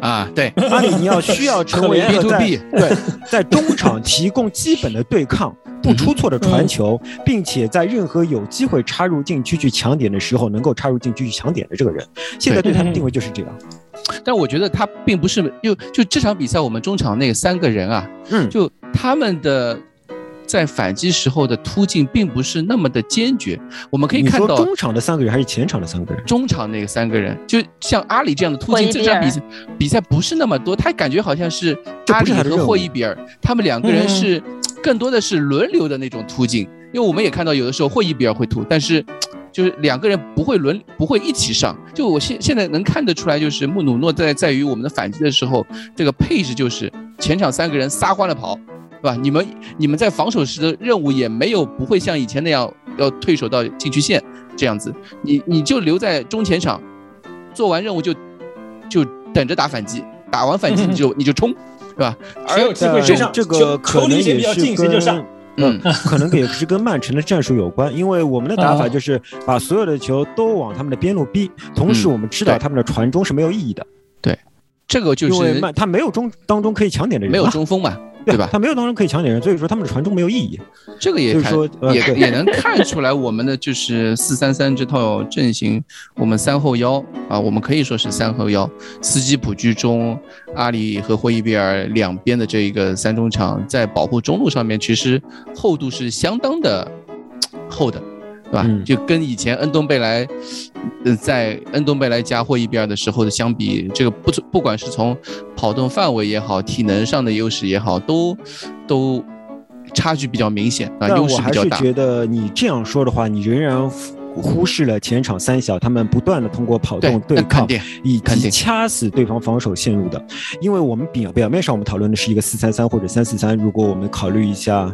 啊。对，阿里尼奥需要成为一个 在对在中场提供基本的对抗、不出错的传球，并且在任何有机会插入禁区去抢点的时候，能够插入禁区去抢点的这个人。现在对他的定位就是这样。但我觉得他并不是就就这场比赛我们中场那三个人啊，嗯，就他们的。在反击时候的突进并不是那么的坚决，我们可以看到中场的三个人还是前场的三个人？中场那个三个人，就像阿里这样的突进，这场比赛比赛不是那么多，他感觉好像是阿里和霍伊比尔他们两个人是更多的是轮流的那种突进，因为我们也看到有的时候霍伊比尔会突，但是就是两个人不会轮不会一起上。就我现现在能看得出来，就是穆努诺在在于我们的反击的时候，这个配置就是前场三个人撒欢的跑。对吧？你们你们在防守时的任务也没有不会像以前那样要退守到禁区线这样子，你你就留在中前场，做完任务就就等着打反击，打完反击你就你就冲，是吧？谁有机会上，这个可能也是跟嗯，可能也是跟曼城的战术有关，因为我们的打法就是把所有的球都往他们的边路逼，同时我们知道他们的传中是没有意义的。对，这个就是因为曼他没有中当中可以抢点的人，没有中锋嘛。对吧？他没有当中可以抢点人，所以说他们的传中没有意义。这个也看也也能看出来，我们的就是四三三这套阵型，我们三后腰啊，我们可以说是三后腰，斯基普居中，阿里和霍伊比尔两边的这一个三中场，在保护中路上面，其实厚度是相当的厚的。对吧？就跟以前恩东贝莱，呃，在恩东贝莱加霍伊比尔的时候的相比，这个不不管是从跑动范围也好，体能上的优势也好，都都差距比较明显啊，优势比较大。我还是觉得你这样说的话，你仍然忽视了前场三小他们不断的通过跑动对抗以及掐死对方防守线路的，因为我们表表面上我们讨论的是一个四三三或者三四三，如果我们考虑一下。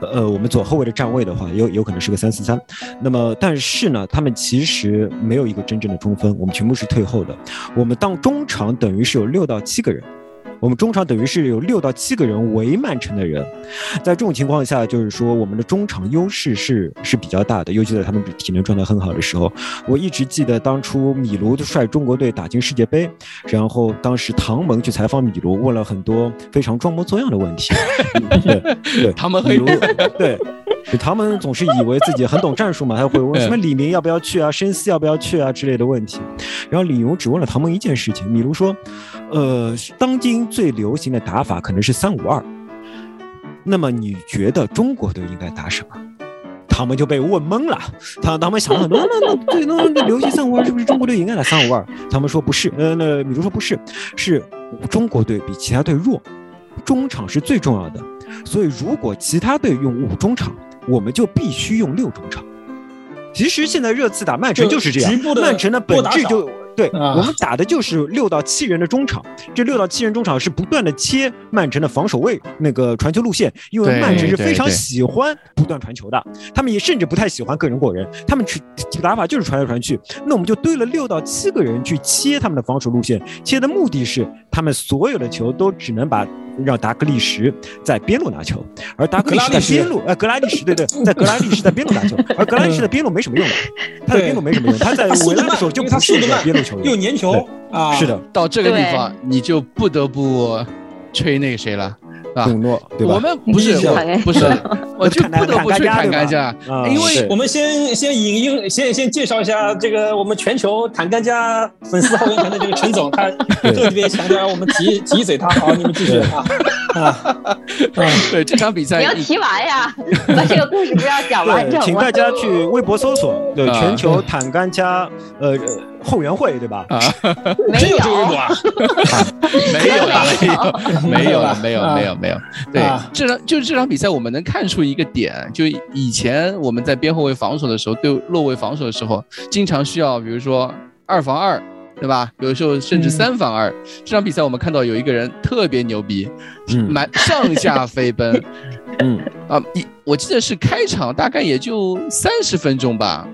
呃，我们左后卫的站位的话，有有可能是个三四三。那么，但是呢，他们其实没有一个真正的中锋，我们全部是退后的。我们当中场等于是有六到七个人，我们中场等于是有六到七个人围曼城的人，在这种情况下，就是说我们的中场优势是是比较大的，尤其在他们体能状态很好的时候。我一直记得当初米卢率中国队打进世界杯，然后当时唐蒙去采访米卢，问了很多非常装模作样的问题。对 对，唐蒙米卢 对。唐门总是以为自己很懂战术嘛，他会问什么李明要不要去啊，申思要不要去啊之类的问题。然后李荣只问了唐门一件事情，米卢说：“呃，当今最流行的打法可能是三五二。那么你觉得中国队应该打什么？”他们就被问懵了。他他们想了很多，那那对那那流行三五二是不是中国队应该打三五二？他们说不是，呃，那米卢说不是，是中国队比其他队弱，中场是最重要的。所以如果其他队用五中场。我们就必须用六中场。其实现在热刺打曼城就是这样，曼城的本质就对我们打的就是六到七人的中场。这六到七人中场是不断的切曼城的防守位那个传球路线，因为曼城是非常喜欢不断传球的，他们也甚至不太喜欢个人过人，他们去打法就是传来传去。那我们就堆了六到七个人去切他们的防守路线，切的目的是他们所有的球都只能把。让达格利什在边路拿球，而达格利什在边路，呃，格拉利什对对，在格拉利什在边路拿球，而格拉利什在边路没什么用的，他在边路没什么用，他在维拉的时候就不是边路球员，又粘球啊，是的，到这个地方你就不得不吹那个谁了。董诺，对吧？我们不是，不是，我就不得不去坦干加，因为我们先先引用，先先介绍一下这个我们全球坦干加粉丝后援团的这个陈总，他特别强调我们提提嘴他，好，你们继续啊。啊！对这场比赛你要提完呀，把这个故事不要讲完整。请大家去微博搜索“对全球坦干加”呃。后援会对吧？啊，没有，没有了，没有，没有了，没有，没有，没有。对，这场就是这场比赛，我们能看出一个点，就以前我们在边后卫防守的时候，对落位防守的时候，经常需要，比如说二防二，对吧？有的时候甚至三防二。这场比赛我们看到有一个人特别牛逼，满上下飞奔，嗯啊，一我记得是开场大概也就三十分钟吧。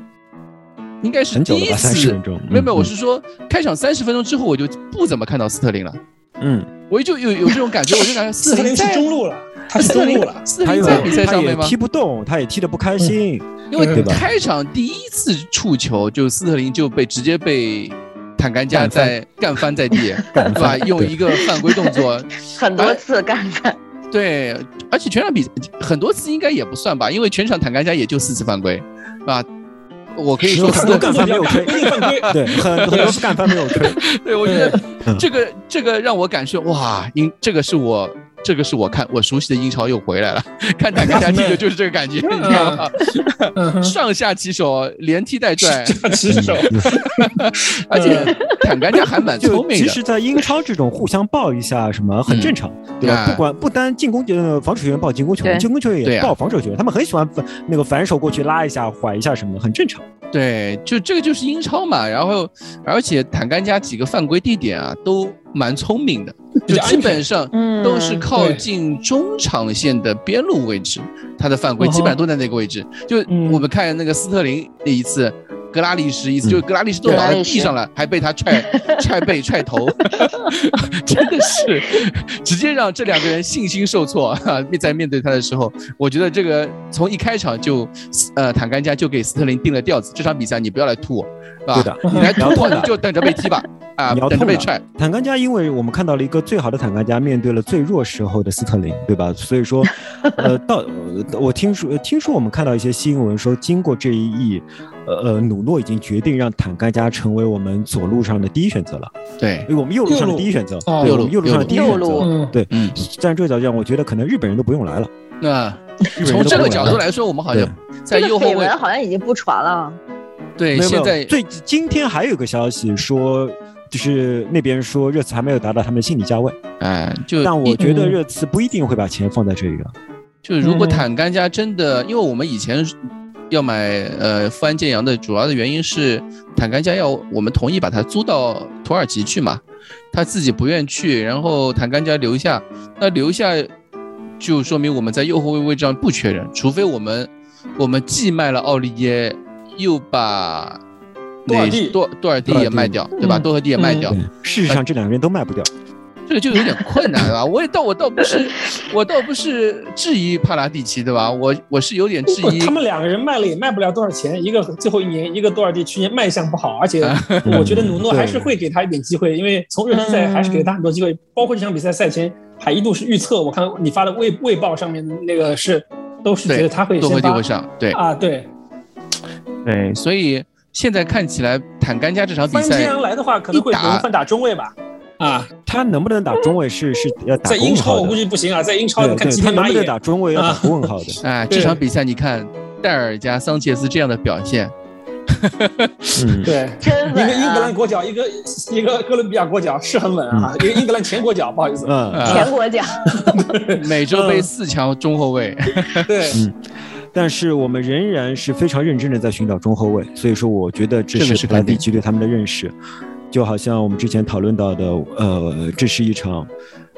应该是第一次，没有没有，我是说开场三十分钟之后，我就不怎么看到斯特林了。嗯，我就有有这种感觉，我就感觉斯特林是中路了，他是中路了，斯特林在比赛上面吗？踢不动，他也踢得不开心。因为开场第一次触球，就斯特林就被直接被坦甘加在干翻在地，对吧？用一个犯规动作，很多次干翻。对，而且全场比很多次应该也不算吧，因为全场坦甘加也就四次犯规，是吧？我可以说很多干翻 没有吹，对，很多干翻没有吹。对，我觉得这个这个让我感受哇，因这个是我这个是我看我熟悉的英超又回来了，看坦甘加踢球就是这个感觉，你知道吗？上下其手连踢带拽，其手，而且坦甘加还蛮聪明的。其实，在英超这种互相抱一下什么很正常，对吧？不管不单进攻呃防守球员抱进攻球员，进攻球员也抱防守球员，他们很喜欢那个反手过去拉一下、缓一下什么的，很正常。对，就这个就是英超嘛，然后而且坦甘加几个犯规地点啊都蛮聪明的，就基本上都是靠近中场线的边路位置，他的犯规基本上都在那个位置。就我们看那个斯特林那一次。格拉利什一次就是格拉利什都倒在地上了，还被他踹 踹背踹头，真的是直接让这两个人信心受挫啊！在面对他的时候，我觉得这个从一开场就呃坦甘加就给斯特林定了调子，这场比赛你不要来突我，是吧？你来突我你就等着被踢吧，啊，等着被踹。坦甘加，因为我们看到了一个最好的坦甘加面对了最弱时候的斯特林，对吧？所以说，呃，到我听说听说我们看到一些新闻说，经过这一役。呃呃，努诺已经决定让坦甘加成为我们左路上的第一选择了。对，我们右路上的第一选择，右路右路上的第一选择。对，嗯，站这个角度讲，我觉得可能日本人都不用来了。那从这个角度来说，我们好像在右后卫好像已经不传了。对，现在最今天还有个消息说，就是那边说热刺还没有达到他们的心理价位。哎，就但我觉得热刺不一定会把钱放在这里了。就如果坦甘加真的，因为我们以前。要买呃富安健洋的主要的原因是坦甘加要我们同意把它租到土耳其去嘛，他自己不愿去，然后坦甘加留下，那留下就说明我们在右后卫位置上不缺人，除非我们我们既卖了奥利耶，又把多尔蒂多多尔蒂也卖掉，对吧？多尔蒂也卖掉。事实上这两个人都卖不掉。这个就有点困难了。我也倒我倒不是，我倒不是质疑帕拉蒂奇，对吧？我我是有点质疑。他们两个人卖了也卖不了多少钱，一个最后一年，一个多尔蒂去年卖相不好，而且 我觉得努诺还是会给他一点机会，因为从热身赛还是给他很多机会，包括这场比赛赛前还一度是预测，我看你发的卫卫报上面那个是都是觉得他会先发上，对啊对对，所以现在看起来坦甘加这场比赛，天阳来的话可能会轮换打中卫吧。啊，他能不能打中卫是是要打在英超我估计不行啊，在英超看吉田能不能打中卫要打问号的。哎，这场比赛你看戴尔加桑切斯这样的表现，嗯。对，一个英格兰国脚，一个一个哥伦比亚国脚是很稳啊，一个英格兰前国脚，不好意思，嗯，前国脚，美洲杯四强中后卫，对，嗯，但是我们仍然是非常认真的在寻找中后卫，所以说我觉得这是莱蒂奇对他们的认识。就好像我们之前讨论到的，呃，这是一场，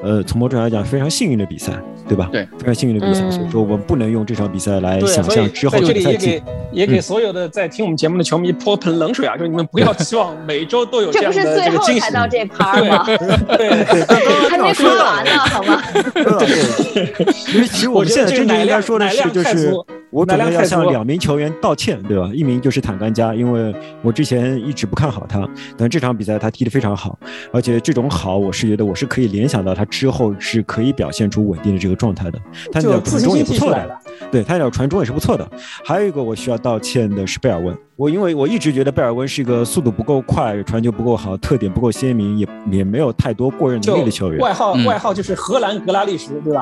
呃，从某种来讲非常幸运的比赛，对吧？对，非常幸运的比赛。所以说，我们不能用这场比赛来想象之后的赛季。这里也给也给所有的在听我们节目的球迷泼盆冷水啊！就是你们不要期望每周都有这样的这个惊喜。才到这趴吗？对，还没说完呢，好吗？因为其实我们现在真正应该说的是，就是。我主要要向两名球员道歉，对吧？一名就是坦甘加，因为我之前一直不看好他，但这场比赛他踢得非常好，而且这种好，我是觉得我是可以联想到他之后是可以表现出稳定的这个状态的。他那脚传中也不错的，对他那脚传中也是不错的。还有一个我需要道歉的是贝尔温。我因为我一直觉得贝尔温是一个速度不够快、传球不够好、特点不够鲜明，也也没有太多过人能力的球员。外号外号就是荷兰格拉利什，对吧？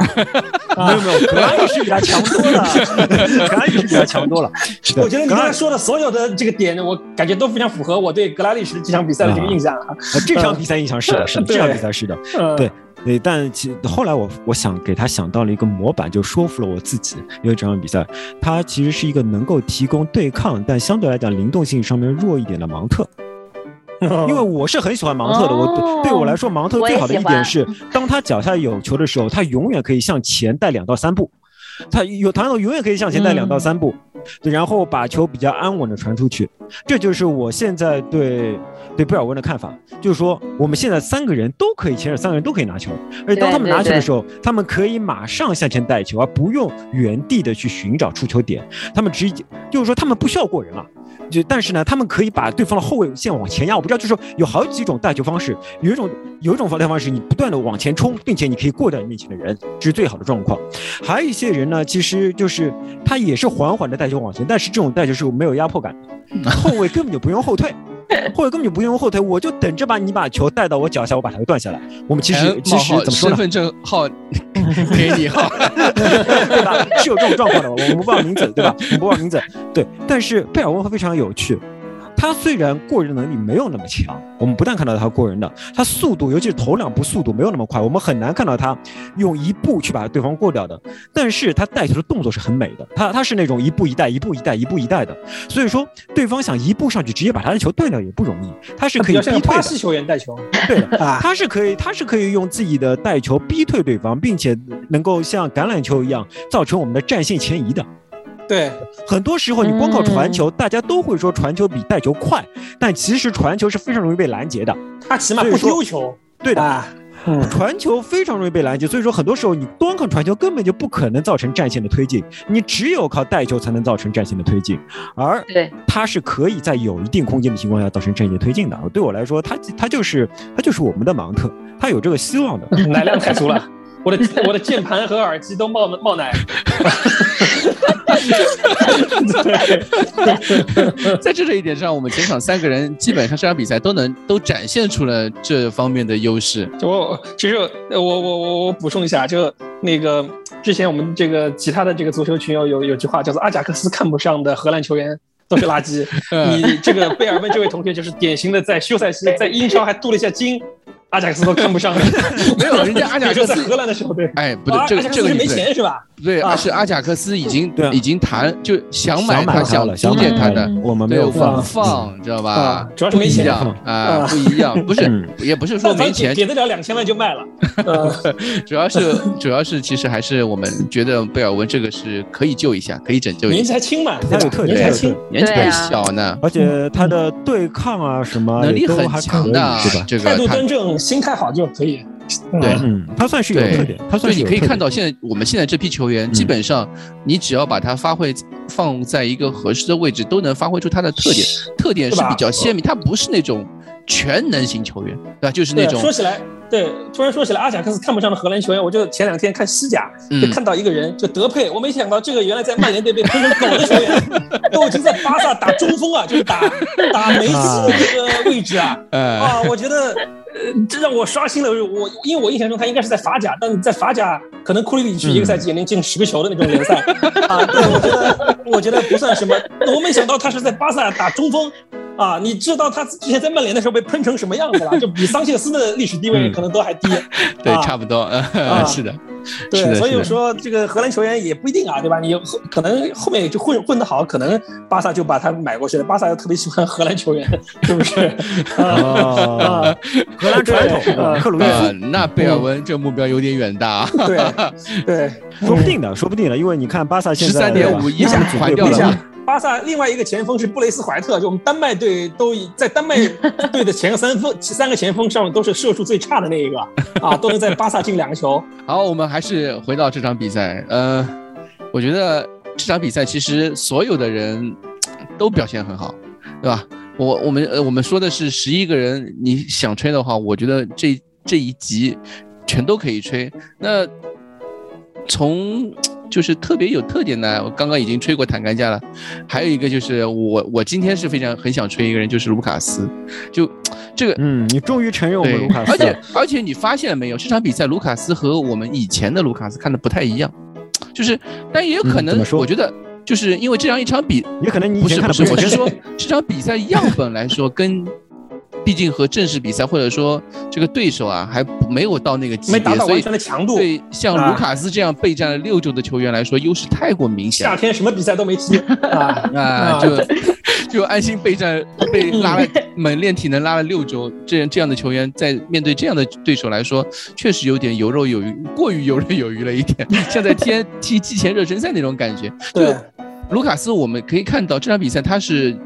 没 有没有，格拉利什比他强多了，格拉利什比他强多了。我觉得你刚才说的所有的这个点，我感觉都非常符合我对格拉利什这场比赛的这个印象啊。这场比赛印象是的，是的，这场比赛是的，对。对，但其后来我我想给他想到了一个模板，就说服了我自己。因为这场比赛，他其实是一个能够提供对抗，但相对来讲灵动性上面弱一点的芒特。因为我是很喜欢芒特的，我对我来说，芒特最好的一点是，当他脚下有球的时候，他永远可以向前带两到三步。他有弹头，永远可以向前带两到三步，对，然后把球比较安稳的传出去。这就是我现在对对贝尔温的看法，就是说我们现在三个人都可以牵手，三个人都可以拿球，而且当他们拿球的时候，他们可以马上向前带球，而不用原地的去寻找出球点。他们直接就是说，他们不需要过人了。就但是呢，他们可以把对方的后卫线往前压。我不知道，就是说有好几种带球方式，有一种有一种防带方式，你不断的往前冲，并且你可以过掉你面前的人，这是最好的状况。还有一些人呢，其实就是他也是缓缓的带球往前，但是这种带球是没有压迫感的，后卫根本就不用后退。后卫根本就不用后退，我就等着把你把球带到我脚下，我把它断下来。我们其实其实怎么说呢？身份证号 给你号，对吧？是有这种状况的，我们不报名字，对吧？我们不报名字，对。但是贝尔温会非常有趣。他虽然过人能力没有那么强，我们不但看到他过人的，他速度，尤其是头两步速度没有那么快，我们很难看到他用一步去把对方过掉的。但是他带球的动作是很美的，他他是那种一步一带，一步一带，一步一带的。所以说，对方想一步上去直接把他的球断掉也不容易，他是可以逼退的。巴西球员带球，对的，他是可以，他是可以用自己的带球逼退对方，并且能够像橄榄球一样造成我们的战线前移的。对，很多时候你光靠传球，大家都会说传球比带球快，但其实传球是非常容易被拦截的。他起码不丢球。对的，传球非常容易被拦截，所以说很多时候你光靠传球根本就不可能造成战线的推进，你只有靠带球才能造成战线的推进。而他是可以在有一定空间的情况下造成战线推进的。对我来说，他他就是他就是我们的芒特，他有这个希望的。奶量太足了。我的我的键盘和耳机都冒冒奶，在这这一点上，我们前场三个人基本上这场比赛都能都展现出了这方面的优势。我其实我我我我补充一下，就那个之前我们这个其他的这个足球群友有有句话叫做阿贾克斯看不上的荷兰球员都是垃圾。你这个贝尔温这位同学就是典型的在休赛期在英超还镀了一下金。阿贾克斯都看不上，没有人家 阿贾克斯在荷兰的时候，对，哎，不对，这个这个没钱是吧？对，是阿贾克斯已经已经谈，就想买他想租借他的，我们没有放。放，知道吧？主要是没钱。啊，不一样，不是，也不是说没钱，给得了两千万就卖了。主要是主要是其实还是我们觉得贝尔文这个是可以救一下，可以拯救一下。年纪还轻嘛，他有特点，年纪还轻，年纪还小呢，而且他的对抗啊什么能力很强的，对吧？这个态度。端正，心态好就可以。对，嗯，他算是有特点，他算是你可以看到，现在我们现在这批球员，基本上你只要把他发挥放在一个合适的位置，都能发挥出他的特点，特点是比较鲜明，他不是那种全能型球员，对吧？就是那种说起来。对，突然说起来，阿贾克斯看不上的荷兰球员，我就前两天看西甲，就看到一个人，就德佩。我没想到这个原来在曼联队被喷成狗的球员，都已经在巴萨打中锋啊，就是打打梅西的这个位置啊。啊，我觉得这让我刷新了我，因为我印象中他应该是在法甲，但在法甲可能库里里去一个赛季也能进十个球的那种联赛啊。对，我觉得我觉得不算什么。我没想到他是在巴萨打中锋。啊，你知道他之前在曼联的时候被喷成什么样子了？就比桑切斯的历史地位可能都还低。对，差不多，是的。对，所以我说这个荷兰球员也不一定啊，对吧？你可能后面就混混得好，可能巴萨就把他买过去了。巴萨又特别喜欢荷兰球员，是不是？啊，荷兰传统，克鲁伊夫。那贝尔温这目标有点远大。对，对，说不定的，说不定的，因为你看巴萨现在十三点五一下还掉了。巴萨另外一个前锋是布雷斯怀特，就我们丹麦队都在丹麦 队的前三锋三个前锋上面都是射术最差的那一个啊，都能在巴萨进两个球。好，我们还是回到这场比赛。呃，我觉得这场比赛其实所有的人都表现很好，对吧？我我们呃我们说的是十一个人，你想吹的话，我觉得这这一集全都可以吹。那从就是特别有特点的，我刚刚已经吹过坦甘加了，还有一个就是我我今天是非常很想吹一个人，就是卢卡斯，就这个嗯，你终于承认我们卢卡斯，而且而且你发现了没有，这场比赛卢卡斯和我们以前的卢卡斯看的不太一样，就是但也有可能，我觉得就是因为这样一场比，也可能你不是不是，我是说这场比赛样本来说跟。毕竟和正式比赛或者说这个对手啊，还没有到那个级别，所以对像卢卡斯这样备战了六周的球员来说，优势太过明显。夏天什么比赛都没踢 啊啊，就 就安心备战，被拉了猛练体能拉了六周，这样这样的球员在面对这样的对手来说，确实有点游刃有余，过于游刃有余了一点，像在踢踢季前热身赛那种感觉。对，卢卡斯我们可以看到这场比赛他是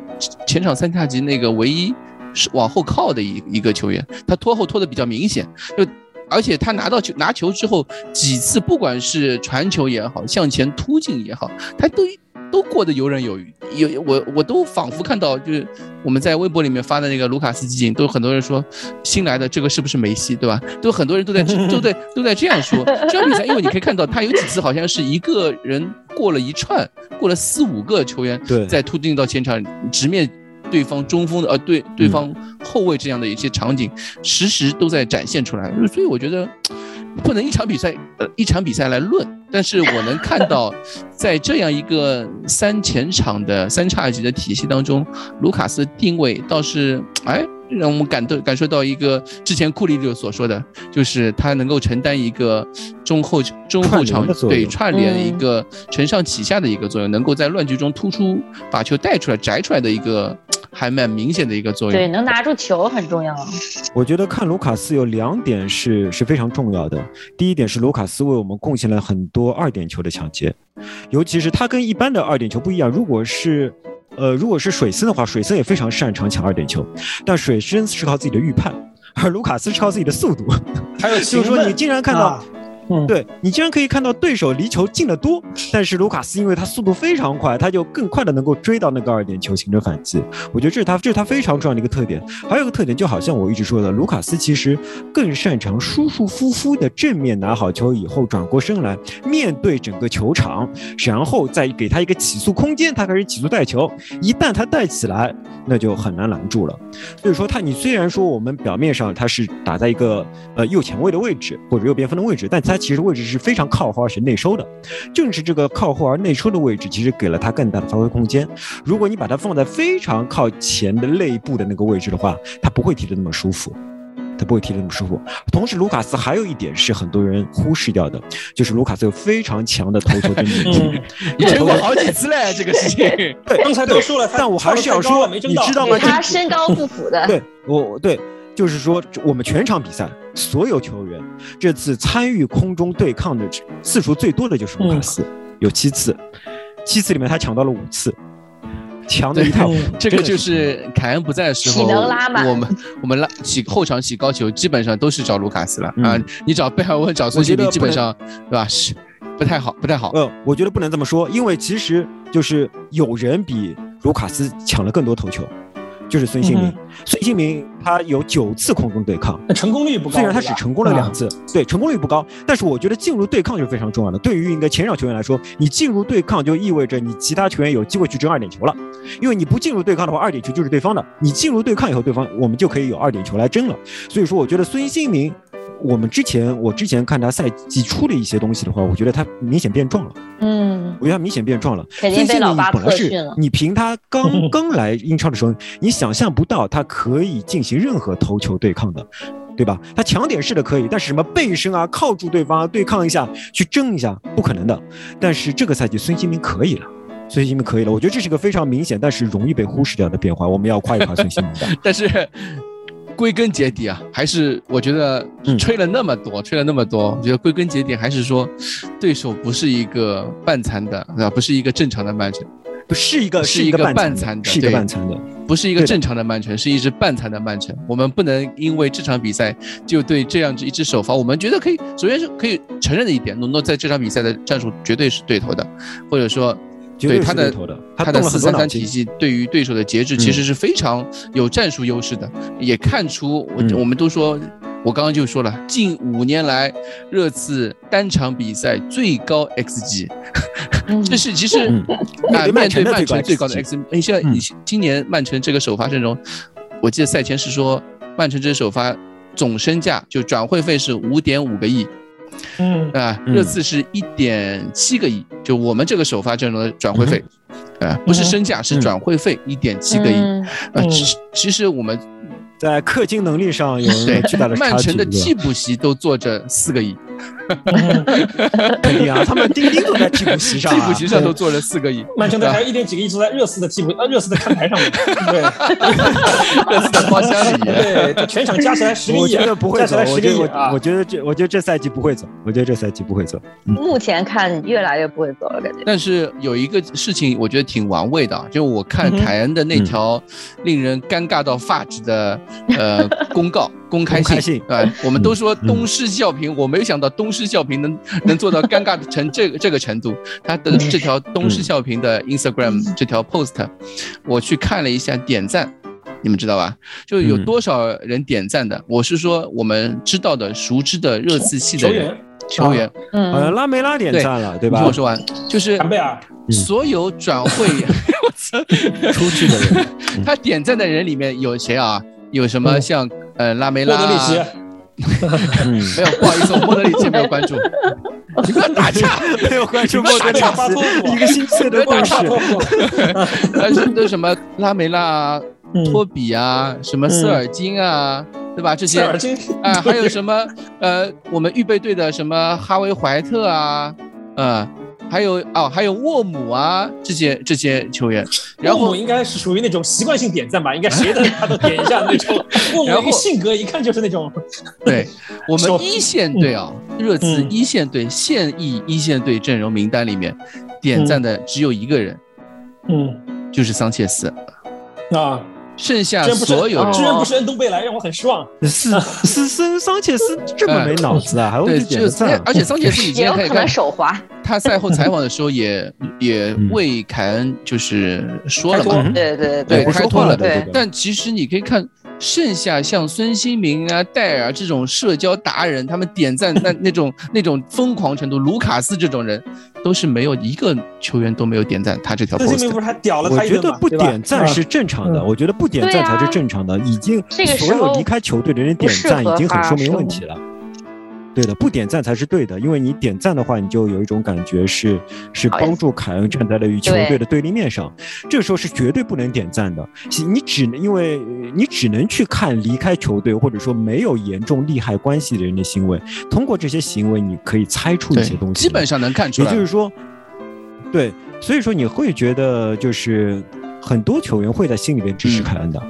前场三叉戟那个唯一。是往后靠的一一个球员，他拖后拖的比较明显，就而且他拿到球拿球之后几次，不管是传球也好，向前突进也好，他都都过得游刃有余。有我我都仿佛看到，就是我们在微博里面发的那个卢卡斯基金，都有很多人说新来的这个是不是梅西，对吧？都很多人都在都在都在这样说。这场比赛，因为你可以看到他有几次好像是一个人过了一串，过了四五个球员在突进到前场直面。对方中锋的呃，对对方后卫这样的一些场景，时时都在展现出来，所以我觉得不能一场比赛呃一场比赛来论，但是我能看到，在这样一个三前场的三叉戟的体系当中，卢卡斯定位倒是哎。让我们感到感受到一个之前库里就所说的，就是他能够承担一个中后中后场对串联一个承上启下的一个作用，能够在乱局中突出把球带出来摘出来的一个还蛮明显的一个作用。对，能拿住球很重要。我觉得看卢卡斯有两点是是非常重要的。第一点是卢卡斯为我们贡献了很多二点球的抢劫，尤其是他跟一般的二点球不一样。如果是呃，如果是水森的话，水森也非常擅长抢二点球，但水森是靠自己的预判，而卢卡斯是靠自己的速度。还有 就是说，你经常看到。嗯对你竟然可以看到对手离球近得多，但是卢卡斯因为他速度非常快，他就更快的能够追到那个二点球形成反击。我觉得这是他这是他非常重要的一个特点。还有一个特点，就好像我一直说的，卢卡斯其实更擅长舒舒服服的正面拿好球以后转过身来面对整个球场，然后再给他一个起速空间，他开始起速带球。一旦他带起来，那就很难拦住了。所以说他，你虽然说我们表面上他是打在一个呃右前卫的位置或者右边锋的位置，但他其实位置是非常靠后而且内收的，正是这个靠后而内收的位置，其实给了他更大的发挥空间。如果你把它放在非常靠前的内部的那个位置的话，他不会踢得那么舒服，他不会踢得那么舒服。同时，卢卡斯还有一点是很多人忽视掉的，就是卢卡斯有非常强的头球跟能力。你吹过好几次嘞，这个事情。对，刚才都说了，但我还是要说，你知道吗？他身高不符的。对，我对。就是说，我们全场比赛所有球员这次参与空中对抗的次数最多的就是卢卡斯，有七次，七次里面他抢到了五次。强的一塌糊涂。这个就是凯恩不在的时候，我们我们拉起后场起高球，基本上都是找卢卡斯了啊。你找贝尔温，找孙兴民，基本上对吧？是不太好，不太好。呃，我觉得不能这么说，因为其实就是有人比卢卡斯抢了更多头球。就是孙兴民，孙兴民他有九次空中对抗，成功率不高。虽然他只成功了两次，对，成功率不高，但是我觉得进入对抗就是非常重要的。对于一个前场球员来说，你进入对抗就意味着你其他球员有机会去争二点球了，因为你不进入对抗的话，二点球就是对方的。你进入对抗以后，对方我们就可以有二点球来争了。所以说，我觉得孙兴民。我们之前，我之前看他赛季初的一些东西的话，我觉得他明显变壮了。嗯，我觉得他明显变壮了。肯定被老八本来是你凭他刚刚来英超的时候，你想象不到他可以进行任何头球对抗的，对吧？他抢点是的可以，但是什么背身啊、靠住对方啊对抗一下、去争一下，不可能的。但是这个赛季孙兴民可以了，孙兴民可以了。我觉得这是个非常明显，但是容易被忽视掉的变化。我们要夸一夸孙兴民的。但是。归根结底啊，还是我觉得吹了那么多，吹了那么多，我觉得归根结底还是说，对手不是一个半残的，啊，不是一个正常的曼城，不是一个是一个半残的，是一个半残的，不是一个正常的曼城，是一支半残的曼城。我们不能因为这场比赛就对这样一支首发，我们觉得可以，首先是可以承认的一点，努诺在这场比赛的战术绝对是对头的，或者说。对他的他的四三三体系对于对手的节制其实是非常有战术优势的，也看出我我们都说，我刚刚就说了，近五年来热刺单场比赛最高 xg，这是其实啊面对曼城最高的 x，你现在你今年曼城这个首发阵容，我记得赛前是说曼城这首发总身价就转会费是五点五个亿。嗯。啊，热刺是一点七个亿，就我们这个首发阵容的转会费，啊，不是身价，是转会费一点七个亿。啊，其其实我们在氪金能力上有巨大的曼城的替补席都坐着四个亿。肯定啊，他们钉钉都在替补席上，替补席上都坐着四个亿。曼城队还有一点几个亿坐在热刺的替补呃热刺的看台上面，对，热刺的包厢里，对，全场加起来十个亿，我觉得不会走。我觉得我觉得这我觉得这赛季不会走，我觉得这赛季不会走。目前看越来越不会走了，感觉。但是有一个事情我觉得挺玩味的，就我看凯恩的那条令人尴尬到发指的呃公告。公开信，啊，我们都说东施效颦，我没有想到东施效颦能能做到尴尬成这个这个程度。他的这条东施效颦的 Instagram 这条 post，我去看了一下点赞，你们知道吧？就有多少人点赞的？我是说我们知道的、熟知的热刺系的人球员，嗯，拉梅拉点赞了，对吧？听我说完，就是所有转会 我操出去的人，他点赞的人里面有谁啊？有什么像？呃，拉梅拉，莫德里奇，没有，不好意思，我莫德里奇没有关注。你不要打岔，没有关注莫德里奇，一个星期的打岔。还是都什么拉梅拉啊，托比啊，什么斯尔金啊，对吧？这些啊，还有什么呃，我们预备队的什么哈维怀特啊，嗯。还有哦，还有沃姆啊，这些这些球员，沃姆应该是属于那种习惯性点赞吧，应该谁的他都点一下那种。沃姆性格一看就是那种。对我们 一线队啊，热刺一线队现役一线队阵容名单里面，点赞的只有一个人，嗯，就是桑切斯。啊。剩下所有居然不是恩东贝莱，让我很失望。是是 桑桑切斯这么没脑子啊，还会点赞？而且桑切斯已经可能手滑。他赛后采访的时候也 也为凯恩就是说了嘛，对对对，开脱了。但其实你可以看。剩下像孙兴民啊、戴尔这种社交达人，他们点赞那那种那种疯狂程度，卢卡斯这种人，都是没有一个球员都没有点赞他这条。孙兴民不是还屌了他一我觉得不点赞是正常的，我觉得不点赞才是正常的。已经所有离开球队的人点赞，已经很说明问题了。对的，不点赞才是对的，因为你点赞的话，你就有一种感觉是是帮助凯恩站在了与球队的对立面上，这个时候是绝对不能点赞的。你只能因为你只能去看离开球队或者说没有严重利害关系的人的行为，通过这些行为你可以猜出一些东西，基本上能看出来。也就是说，对，所以说你会觉得就是很多球员会在心里边支持凯恩的。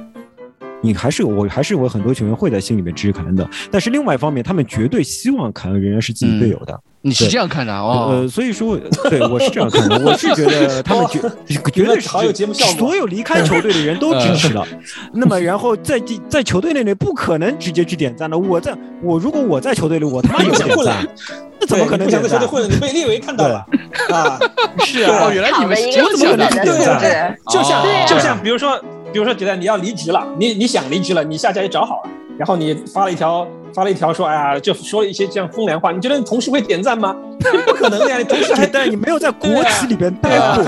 你还是我还是有很多球员会在心里面支持凯恩的。但是另外一方面，他们绝对希望凯恩仍然是自己队友的。你是这样看的哦？呃，所以说，对我是这样看的。我是觉得他们绝绝对是好 有节目效果，所有离开球队的人都支持了。那么，然后在在球队内里不可能直接去点赞的。我在我如果我在球队里，我他妈有点赞。那怎么可能在球队混了？你被列为看到了 啊？是啊，原来你们我怎么可能去点赞？就像就像比如说比如说觉得你要离职了，你你想离职了，你下家也找好了，然后你发了一条。发了一条说，哎呀，就说了一些这样风凉话。你觉得你同事会点赞吗？不可能的呀！你同事还但你没有在国企里边待过，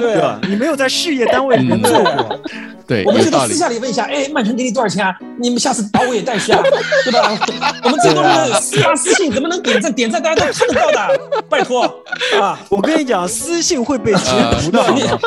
对吧？你没有在事业单位里面做过。对，我们最多私下里问一下，哎，曼城给你多少钱啊？你们下次把我也带去啊，对吧？我们这都是私发私信，怎么能点赞？点赞大家都看得到的，拜托啊！我跟你讲，私信会被截图的，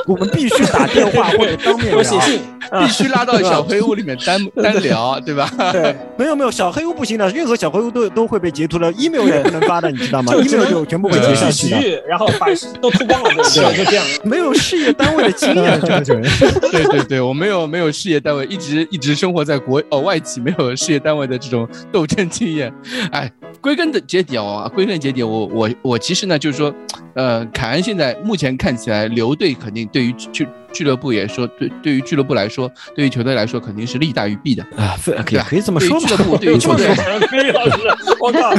我们必须打电话或者当面聊写信，必须拉到小黑屋里面单单聊，对吧？对，没有没有，小黑屋不行的，任何小黑屋都都会被截图的，email 也不能发的，你知道吗？email 就全部会截下去的，然后把 都吐光了，对，就这样，没有事业单位的经验，这个人。对对对，我没有没有事业。单位一直一直生活在国哦外企，没有事业单位的这种斗争经验。哎，归根的结底啊，归根结底，我我我其实呢，就是说，呃，凯恩现在目前看起来留队肯定对于俱俱乐部也说，对对于俱乐部来说，对于球队来说肯定是利大于弊的。啊，可以可以这么说。俱乐部对于 球队，可以老师，我靠，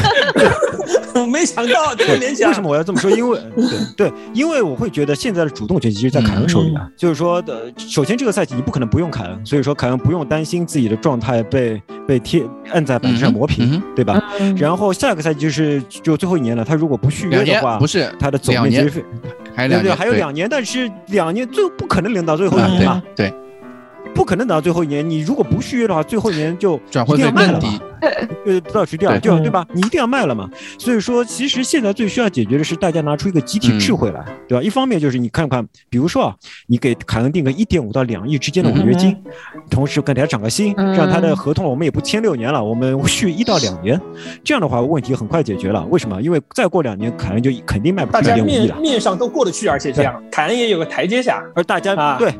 没想到这么联想。为什么我要这么说？因为对对，因为我会觉得现在的主动权其实在凯恩手里啊。就是说的，首先这个赛季你不可能不用凯恩，所以说凯恩不用担心自己的状态被被贴摁在板子上磨平，对吧？然后下个赛季就是就最后一年了，他如果不续约的话，不是他的总两年，还有两年，还有两年，但是两年最后不可能领到最后一年嘛？对。不可能等到最后一年，你如果不续约的话，最后一年就转会费更低，呃，不到去掉，就对吧？你一定要卖了嘛。所以说，其实现在最需要解决的是大家拿出一个集体智慧来，对吧？一方面就是你看看，比如说啊，你给凯恩定个一点五到两亿之间的违约金，同时给他涨个薪，让他的合同我们也不签六年了，我们续一到两年，这样的话问题很快解决了。为什么？因为再过两年凯恩就肯定卖不出一点五亿了。面上都过得去，而且这样凯恩也有个台阶下，而大家对。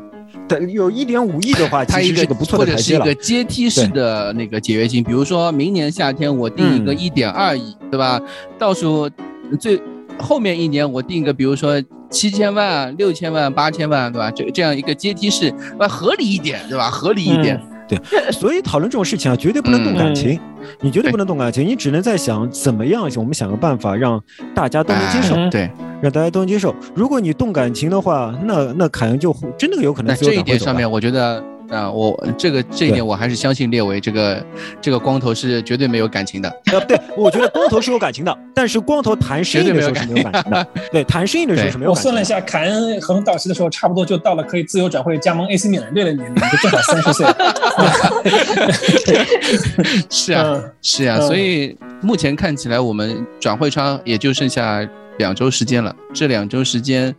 有一点五亿的话，它是个不错的台阶了。或者是一个阶梯式的那个解约金，比如说明年夏天我定一个一点二亿，对吧？到时候最后面一年我定一个，比如说七千万、六千万、八千万，对吧？这这样一个阶梯式，那，合理一点，对吧？合理一点。对，所以讨论这种事情啊，绝对不能动感情，你绝对不能动感情，你只能在想怎么样，我们想个办法让大家都能接受，对，让大家都能接受。如果你动感情的话，那那凯恩就真的有可能。在这一点上面，我觉得。啊，我这个这一点我还是相信列维这个这个光头是绝对没有感情的。呃，对，我觉得光头是有感情的，但是光头谈生意的时候是没有感情的。对，谈生意的时候是没有。我算了一下，凯恩合同到期的时候，差不多就到了可以自由转会加盟 AC 米兰队的年龄，就正好三十岁。是啊，是啊，所以目前看起来，我们转会窗也就剩下两周时间了。这两周时间。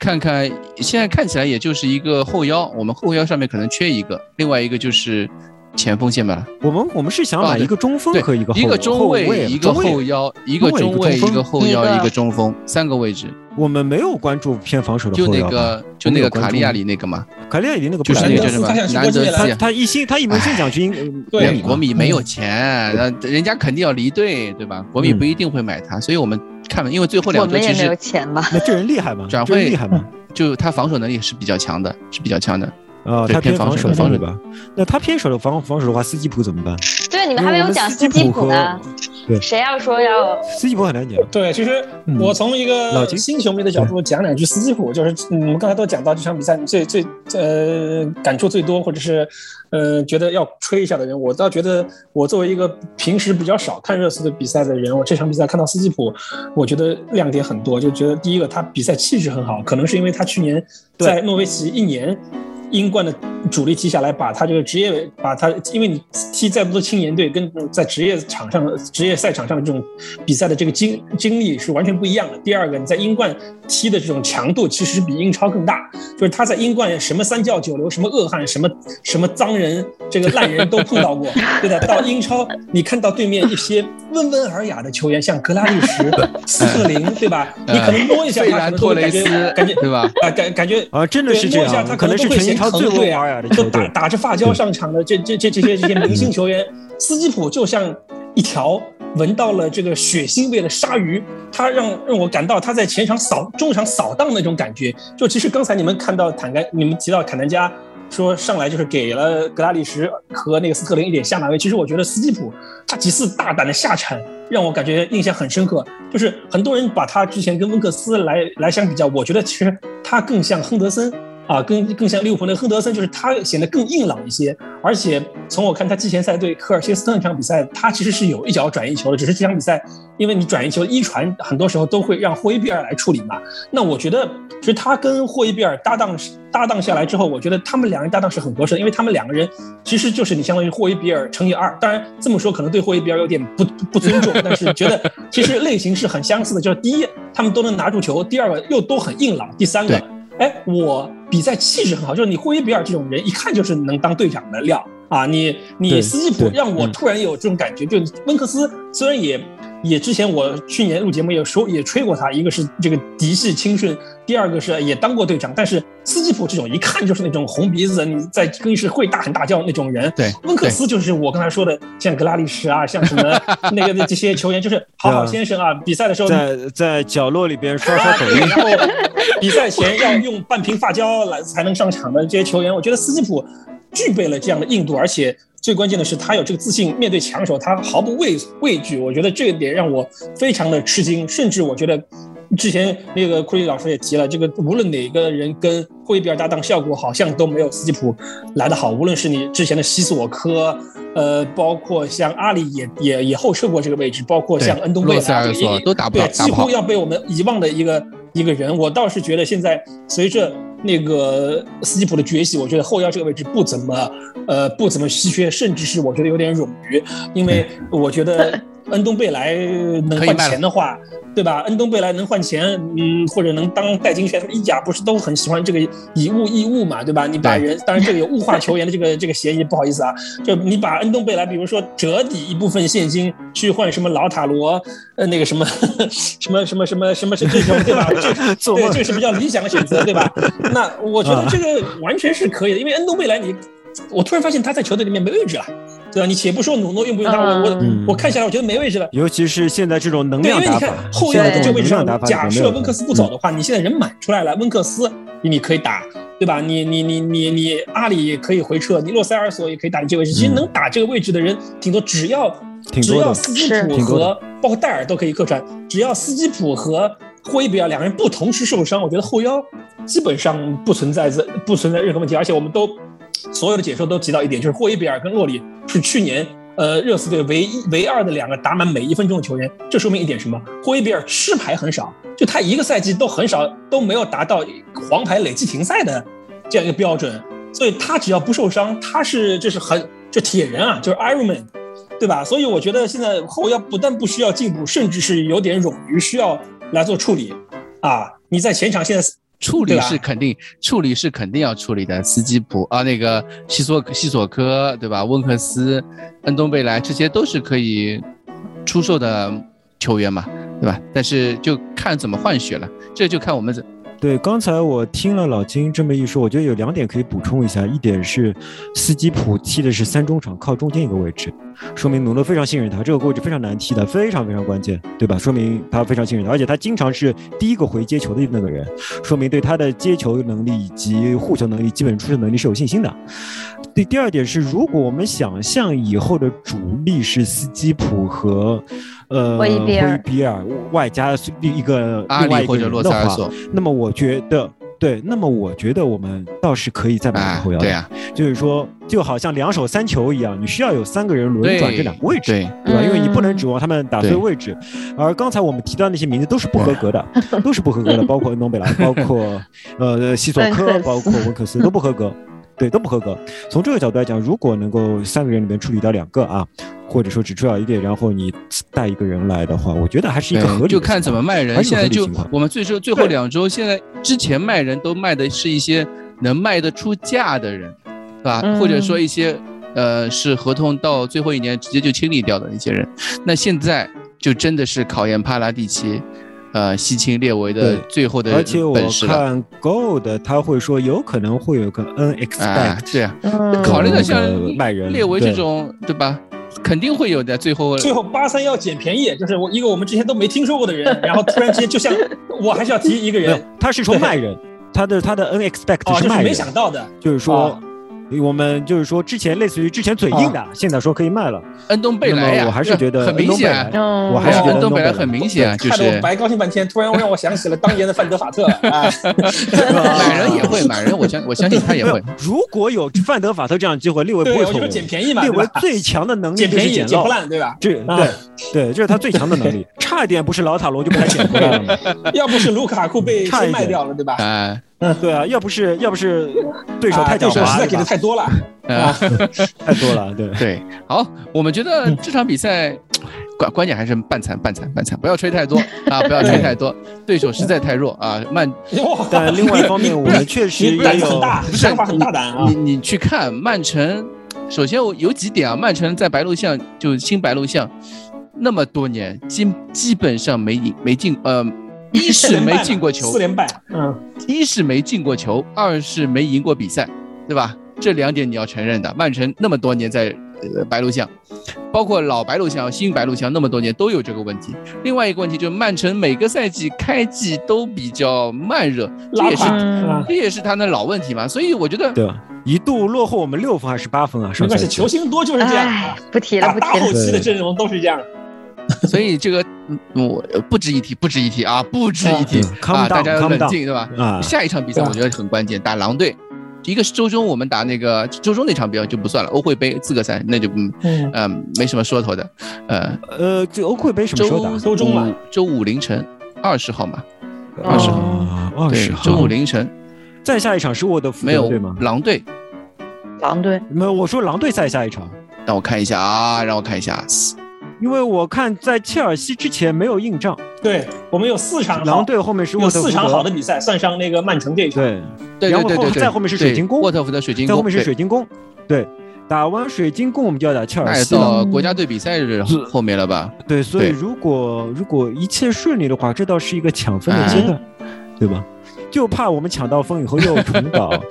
看看，现在看起来也就是一个后腰，我们后腰上面可能缺一个，另外一个就是前锋线吧。我们我们是想买一个中锋和一个一个中卫，一个后腰，一个中卫，一个后腰，一个中锋，三个位置。我们没有关注偏防守的后腰，就那个就那个卡利亚里那个嘛，卡利亚里那个就是那个叫什么难得他他一心他一门心想去国米，国米没有钱，那人家肯定要离队，对吧？国米不一定会买他，所以我们。看了，因为最后两个其实没有钱嘛。那这人厉害吗？转会厉害吗？就他防守能力是比较强的，是比较强的。啊，他偏防守防守吧？那他偏守的防防守的话，斯基普怎么办？对，你们还没有讲斯基普呢。对，谁要说要斯基普很难讲。对，其实我从一个新球迷的角度讲两句斯基普，就是你们刚才都讲到这场比赛最最呃感触最多，或者是呃觉得要吹一下的人，我倒觉得我作为一个平时比较少看热刺的比赛的人，我这场比赛看到斯基普，我觉得亮点很多，就觉得第一个他比赛气质很好，可能是因为他去年在诺维奇一年。英冠的主力踢下来，把他这个职业，把他，因为你踢再多的青年队，跟在职业场上、职业赛场上的这种比赛的这个经经历是完全不一样的。第二个，你在英冠踢的这种强度其实比英超更大，就是他在英冠什么三教九流、什么恶汉、什么什么脏人、这个烂人都碰到过，对的。到英超，你看到对面一些温文尔雅的球员，像格拉利什、斯特林，对吧？你可能摸一下他，可能都会感觉感觉对吧？啊，感感觉啊，真的是这样，可能是全英超最温文尔雅都 打打着发胶上场的这这这这些这些明星球员，斯基普就像一条闻到了这个血腥味的鲨鱼，他让让我感到他在前场扫中场扫荡那种感觉。就其实刚才你们看到坦甘，你们提到坎南加。说上来就是给了格拉利什和那个斯特林一点下马威。其实我觉得斯基普他几次大胆的下铲让我感觉印象很深刻。就是很多人把他之前跟温克斯来来相比较，我觉得其实他更像亨德森。啊，更更像利物浦那个亨德森，就是他显得更硬朗一些。而且从我看他季前赛对科尔切斯特那场比赛，他其实是有一脚转移球的，只是这场比赛因为你转移球一传，很多时候都会让霍伊比尔来处理嘛。那我觉得，其实他跟霍伊比尔搭档搭档下来之后，我觉得他们两人搭档是很合适的，因为他们两个人其实就是你相当于霍伊比尔乘以二。当然这么说可能对霍伊比尔有点不不尊重，但是觉得其实类型是很相似的，就是第一他们都能拿住球，第二个又都很硬朗，第三个。哎，我比赛气质很好，就是你霍伊比尔这种人，一看就是能当队长的料啊！你你斯基普让我突然有这种感觉，就温克斯虽然也。也之前我去年录节目也说也吹过他，一个是这个嫡系青训，第二个是也当过队长。但是斯基普这种一看就是那种红鼻子，你在更衣室会大喊大叫那种人。对，温克斯就是我刚才说的，像格拉利什啊，像什么 那个这些球员，就是好好先生啊。比赛的时候在在角落里边刷刷抖音，然 后 比赛前要用半瓶发胶来才能上场的这些球员，我觉得斯基普具备了这样的硬度，而且。最关键的是，他有这个自信，面对强手，他毫不畏畏惧。我觉得这一点让我非常的吃惊。甚至我觉得，之前那个库里老师也提了，这个无论哪个人跟霍伊比尔搭档，效果好像都没有斯基普来的好。无论是你之前的西索科，呃，包括像阿里也也也后撤过这个位置，包括像恩东贝莱，都打不好，几乎要被我们遗忘的一个一个人。我倒是觉得现在随着。那个斯基普的崛起，我觉得后腰这个位置不怎么，呃，不怎么稀缺，甚至是我觉得有点冗余，因为我觉得。恩东贝莱能换钱的话，对吧？恩东贝莱能换钱，嗯，或者能当代金券，意甲不是都很喜欢这个以物易物嘛，对吧？你把人，当然这个有物化球员的这个这个嫌疑，不好意思啊，就你把恩东贝莱，比如说折抵一部分现金去换什么老塔罗，呃，那个什么什么什么什么什么是这种，对吧？这对 这是比较理想的选择，对吧？那我觉得这个完全是可以的，因为恩东贝莱你。我突然发现他在球队里面没位置了，对吧？你且不说努诺用不用他，我我我看下来，我觉得没位置了。尤其是现在这种能量打法，后腰这个位置上，假设温克斯不走的话，你现在人满出来了，温克斯你可以打，对吧？你你你你你阿里可以回撤，你洛塞尔索也可以打你这个位置。其实能打这个位置的人挺多，只要只要斯基普和包括戴尔都可以客串，只要斯基普和霍伊比尔两个人不同时受伤，我觉得后腰基本上不存在这不存在任何问题，而且我们都。所有的解说都提到一点，就是霍伊比尔跟洛里是去年呃热刺队唯一唯二的两个打满每一分钟的球员。这说明一点什么？霍伊比尔吃牌很少，就他一个赛季都很少都没有达到黄牌累计停赛的这样一个标准。所以他只要不受伤，他是这是很这铁人啊，就是 Ironman，对吧？所以我觉得现在后腰不但不需要进步，甚至是有点冗余，需要来做处理啊。你在前场现在。处理是肯定，处理是肯定要处理的。斯基普啊，那个西索西索科，对吧？温克斯、恩东贝莱，这些都是可以出售的球员嘛，对吧？但是就看怎么换血了，这就看我们怎。对，刚才我听了老金这么一说，我觉得有两点可以补充一下。一点是斯基普踢的是三中场，靠中间一个位置，说明努诺非常信任他。这个位置非常难踢的，非常非常关键，对吧？说明他非常信任他，而且他经常是第一个回接球的那个人，说明对他的接球能力以及护球能力、基本出球能力是有信心的。第第二点是，如果我们想象以后的主力是斯基普和。呃，霍伊比尔外加一个另外一个人的话，那么我觉得对，那么我觉得我们倒是可以再买个后腰，对呀，就是说就好像两手三球一样，你需要有三个人轮转这两个位置，对。吧？因为你不能指望他们打对。位置。而刚才我们提到那些名字都是不合格的，都是不合格的，包括恩东贝莱，包括呃西索科，包括温克斯都不合格，对，都不合格。从这个角度来讲，如果能够三个人里面处理掉两个啊。或者说只出要一点，然后你带一个人来的话，我觉得还是一个合理。就看怎么卖人。现在就我们最后最后两周，现在之前卖人都卖的是一些能卖得出价的人，对吧？或者说一些呃是合同到最后一年直接就清理掉的那些人。那现在就真的是考验帕拉蒂奇，呃西青列为的最后的而且我。看 Gold，他会说有可能会有个 unexpect，、啊，对啊，嗯考虑到像那个卖人列为这种，对吧？肯定会有的。最后，最后八三要捡便宜，就是我一个我们之前都没听说过的人，然后突然之间就像我还是要提一个人，，他是说卖人，他的他的 unexpect 哦，就是卖人，想到的，就是说啊。我们就是说，之前类似于之前嘴硬的，现在说可以卖了。恩东贝莱我还是觉得很明显我还是觉得恩东贝莱很明显啊，就是看得我白高兴半天，突然让我想起了当年的范德法特啊，买人也会买人，我相我相信他也会。，如果有范德法特这样的机会，列维不会错过。是捡便宜嘛，列？维最强的能力捡便宜就是捡漏捡不烂，对吧？这啊对对，这是他最强的能力，差一点不是老塔罗就被他捡回来了嘛。要不是卢卡库被卖掉了，对吧？哎 对啊，要不是要不是对手啊太狡猾实在给的太多了，啊，太多了，对。对，好，我们觉得这场比赛关关键还是半残半残半残，不要吹太多啊，不要吹太多，对手实在太弱啊，曼！但另外一方面，我们确实也有胆子很大，不是想法很大胆啊你！你去看曼城，首先我有几点啊，曼城在白鹿巷就新白鹿巷那么多年，基基本上没赢没进，呃，一是没进过球四，连败，嗯，一是没进过球，二是没赢过比赛，对吧？这两点你要承认的。曼城那么多年在呃白鹿巷，包括老白鹿巷、新白鹿巷那么多年都有这个问题。另外一个问题就是曼城每个赛季开季都比较慢热，这也是这也是他的老问题嘛。所以我觉得对吧？一度落后我们六分还是八分啊？没关系，上赛季球星多就是这样不提了，不提了。大后期的阵容都是这样。所以这个，嗯我不值一提，不值一提啊，不值一提啊，大家要冷静，对吧？啊，下一场比赛我觉得很关键，打狼队。一个是周中我们打那个周中那场比赛就不算了，欧会杯资格赛那就嗯嗯，呃没什么说头的。呃，呃，这欧会杯什么时候打周？周中嘛五周五凌晨二十号嘛，二十号，对十，号。周五凌晨再下一场是沃德福没有对吗？狼队。狼队，没有，我说狼队再下一场，让我看一下啊，让我看一下，因为我看在切尔西之前没有硬仗，对我们有四场好狼队后面是有沃特福德，四场好的比赛，算上那个曼城这一场。对，然后后再后面是水晶宫沃特福德水晶宫，再后面是水晶宫，对，打完水晶宫我们就要打切尔西了，到国家队比赛日是后面了吧？对，所以如果如果一切顺利的话，这倒是一个抢分的阶段，对吧？就怕我们抢到风以后又重蹈，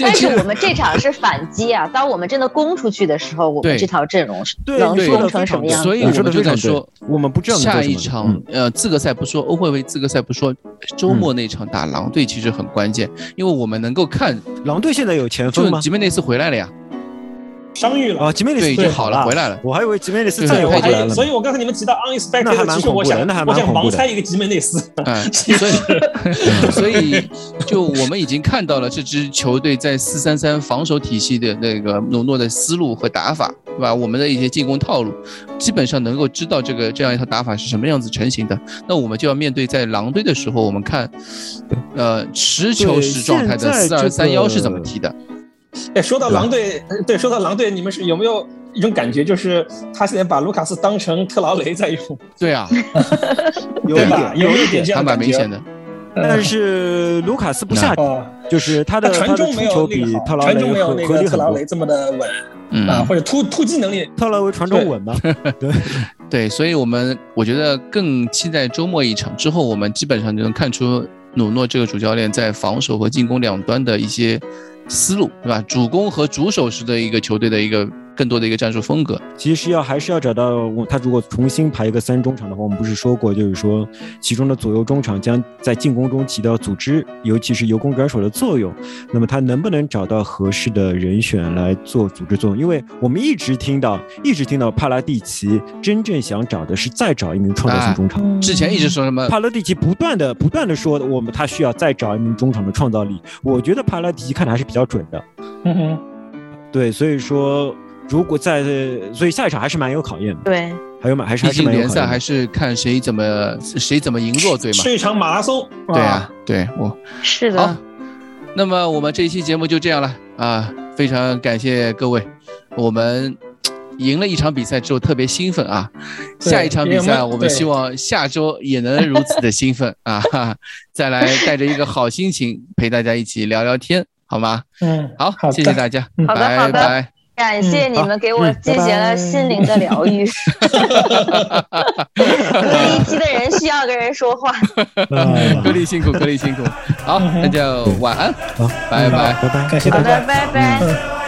但是我们这场是反击啊！当我们真的攻出去的时候，我们这套阵容是能攻成什么样？所以我们就在说，我们不知道下一场呃资格赛不说，欧会杯资格赛不说，周末那场打狼队其实很关键，因为我们能够看，狼队现在有前锋吗？就吉梅内斯回来了呀，伤愈了。啊，吉梅内斯对，已经好了，回，来了。我还以为吉梅内斯对再对，我还也回来了。所以我刚才你们提到 unexpected，蛮其实我想我想盲猜一个吉梅内斯。嗯，所以 所以就我们已经看到了这支球队在四三三防守体系的那个努诺的思路和打法，对吧？我们的一些进攻套路，基本上能够知道这个这样一套打法是什么样子成型的。那我们就要面对在狼队的时候，我们看，呃，持球时状态的四二三幺是怎么踢的？哎，说到狼队，对，说到狼队，你们是有没有一种感觉，就是他现在把卢卡斯当成特劳雷在用，对啊，有一？点，有一点有一点，这还？蛮明显的。但是卢卡斯不下，哦，就是他的他传中没有出球比那个好，特劳雷传中没有合那个。特劳雷这么的稳嗯啊，或者突突击能力。特劳雷传中稳嘛？对，对，所以我们我觉得更期待周末一场之后，我们基本上就能看出努诺这个主教练在防守和进攻两端的一些思路，对吧？主攻和主守式的一个球队的一个更多的一个战术风格。其实要还是要找到我他如果重新排一个三中场的话，我们不是说过，就是说其中的左右中场将在进攻中起到组织，尤其是由攻转守的作用。那么他能不能找到合适的人选来做组织作用？因为我们一直听到，一直听到帕拉蒂奇真正想找的是再找一名创造性中场。嗯之前一直说什么？帕拉蒂奇不断的不断的说，我们他需要再找一名中场的创造力。我觉得帕拉蒂奇看的还是比较准的，嗯哼，对，所以说如果在，所以下一场还是蛮有考验的，对，还有蛮还是毕还是竟联赛。还是看谁怎么谁怎么赢弱队嘛。是一场马拉松。对啊，对我是的好，。那么我们这一期节目就这样了啊！非常感谢各位，我们赢了一场比赛之后特别兴奋啊！下一场比赛我们希望下周也能如此的兴奋啊！哈 哈再来带着一个好心情陪大家一起聊聊天，好吗？嗯，好，好谢谢大家，嗯拜好的好的拜。感谢你们给我进行了心灵的疗愈。隔离期的人需要跟人说话。隔离辛苦，隔离辛苦。好，那就晚安，拜拜，拜拜，感谢大家，拜拜。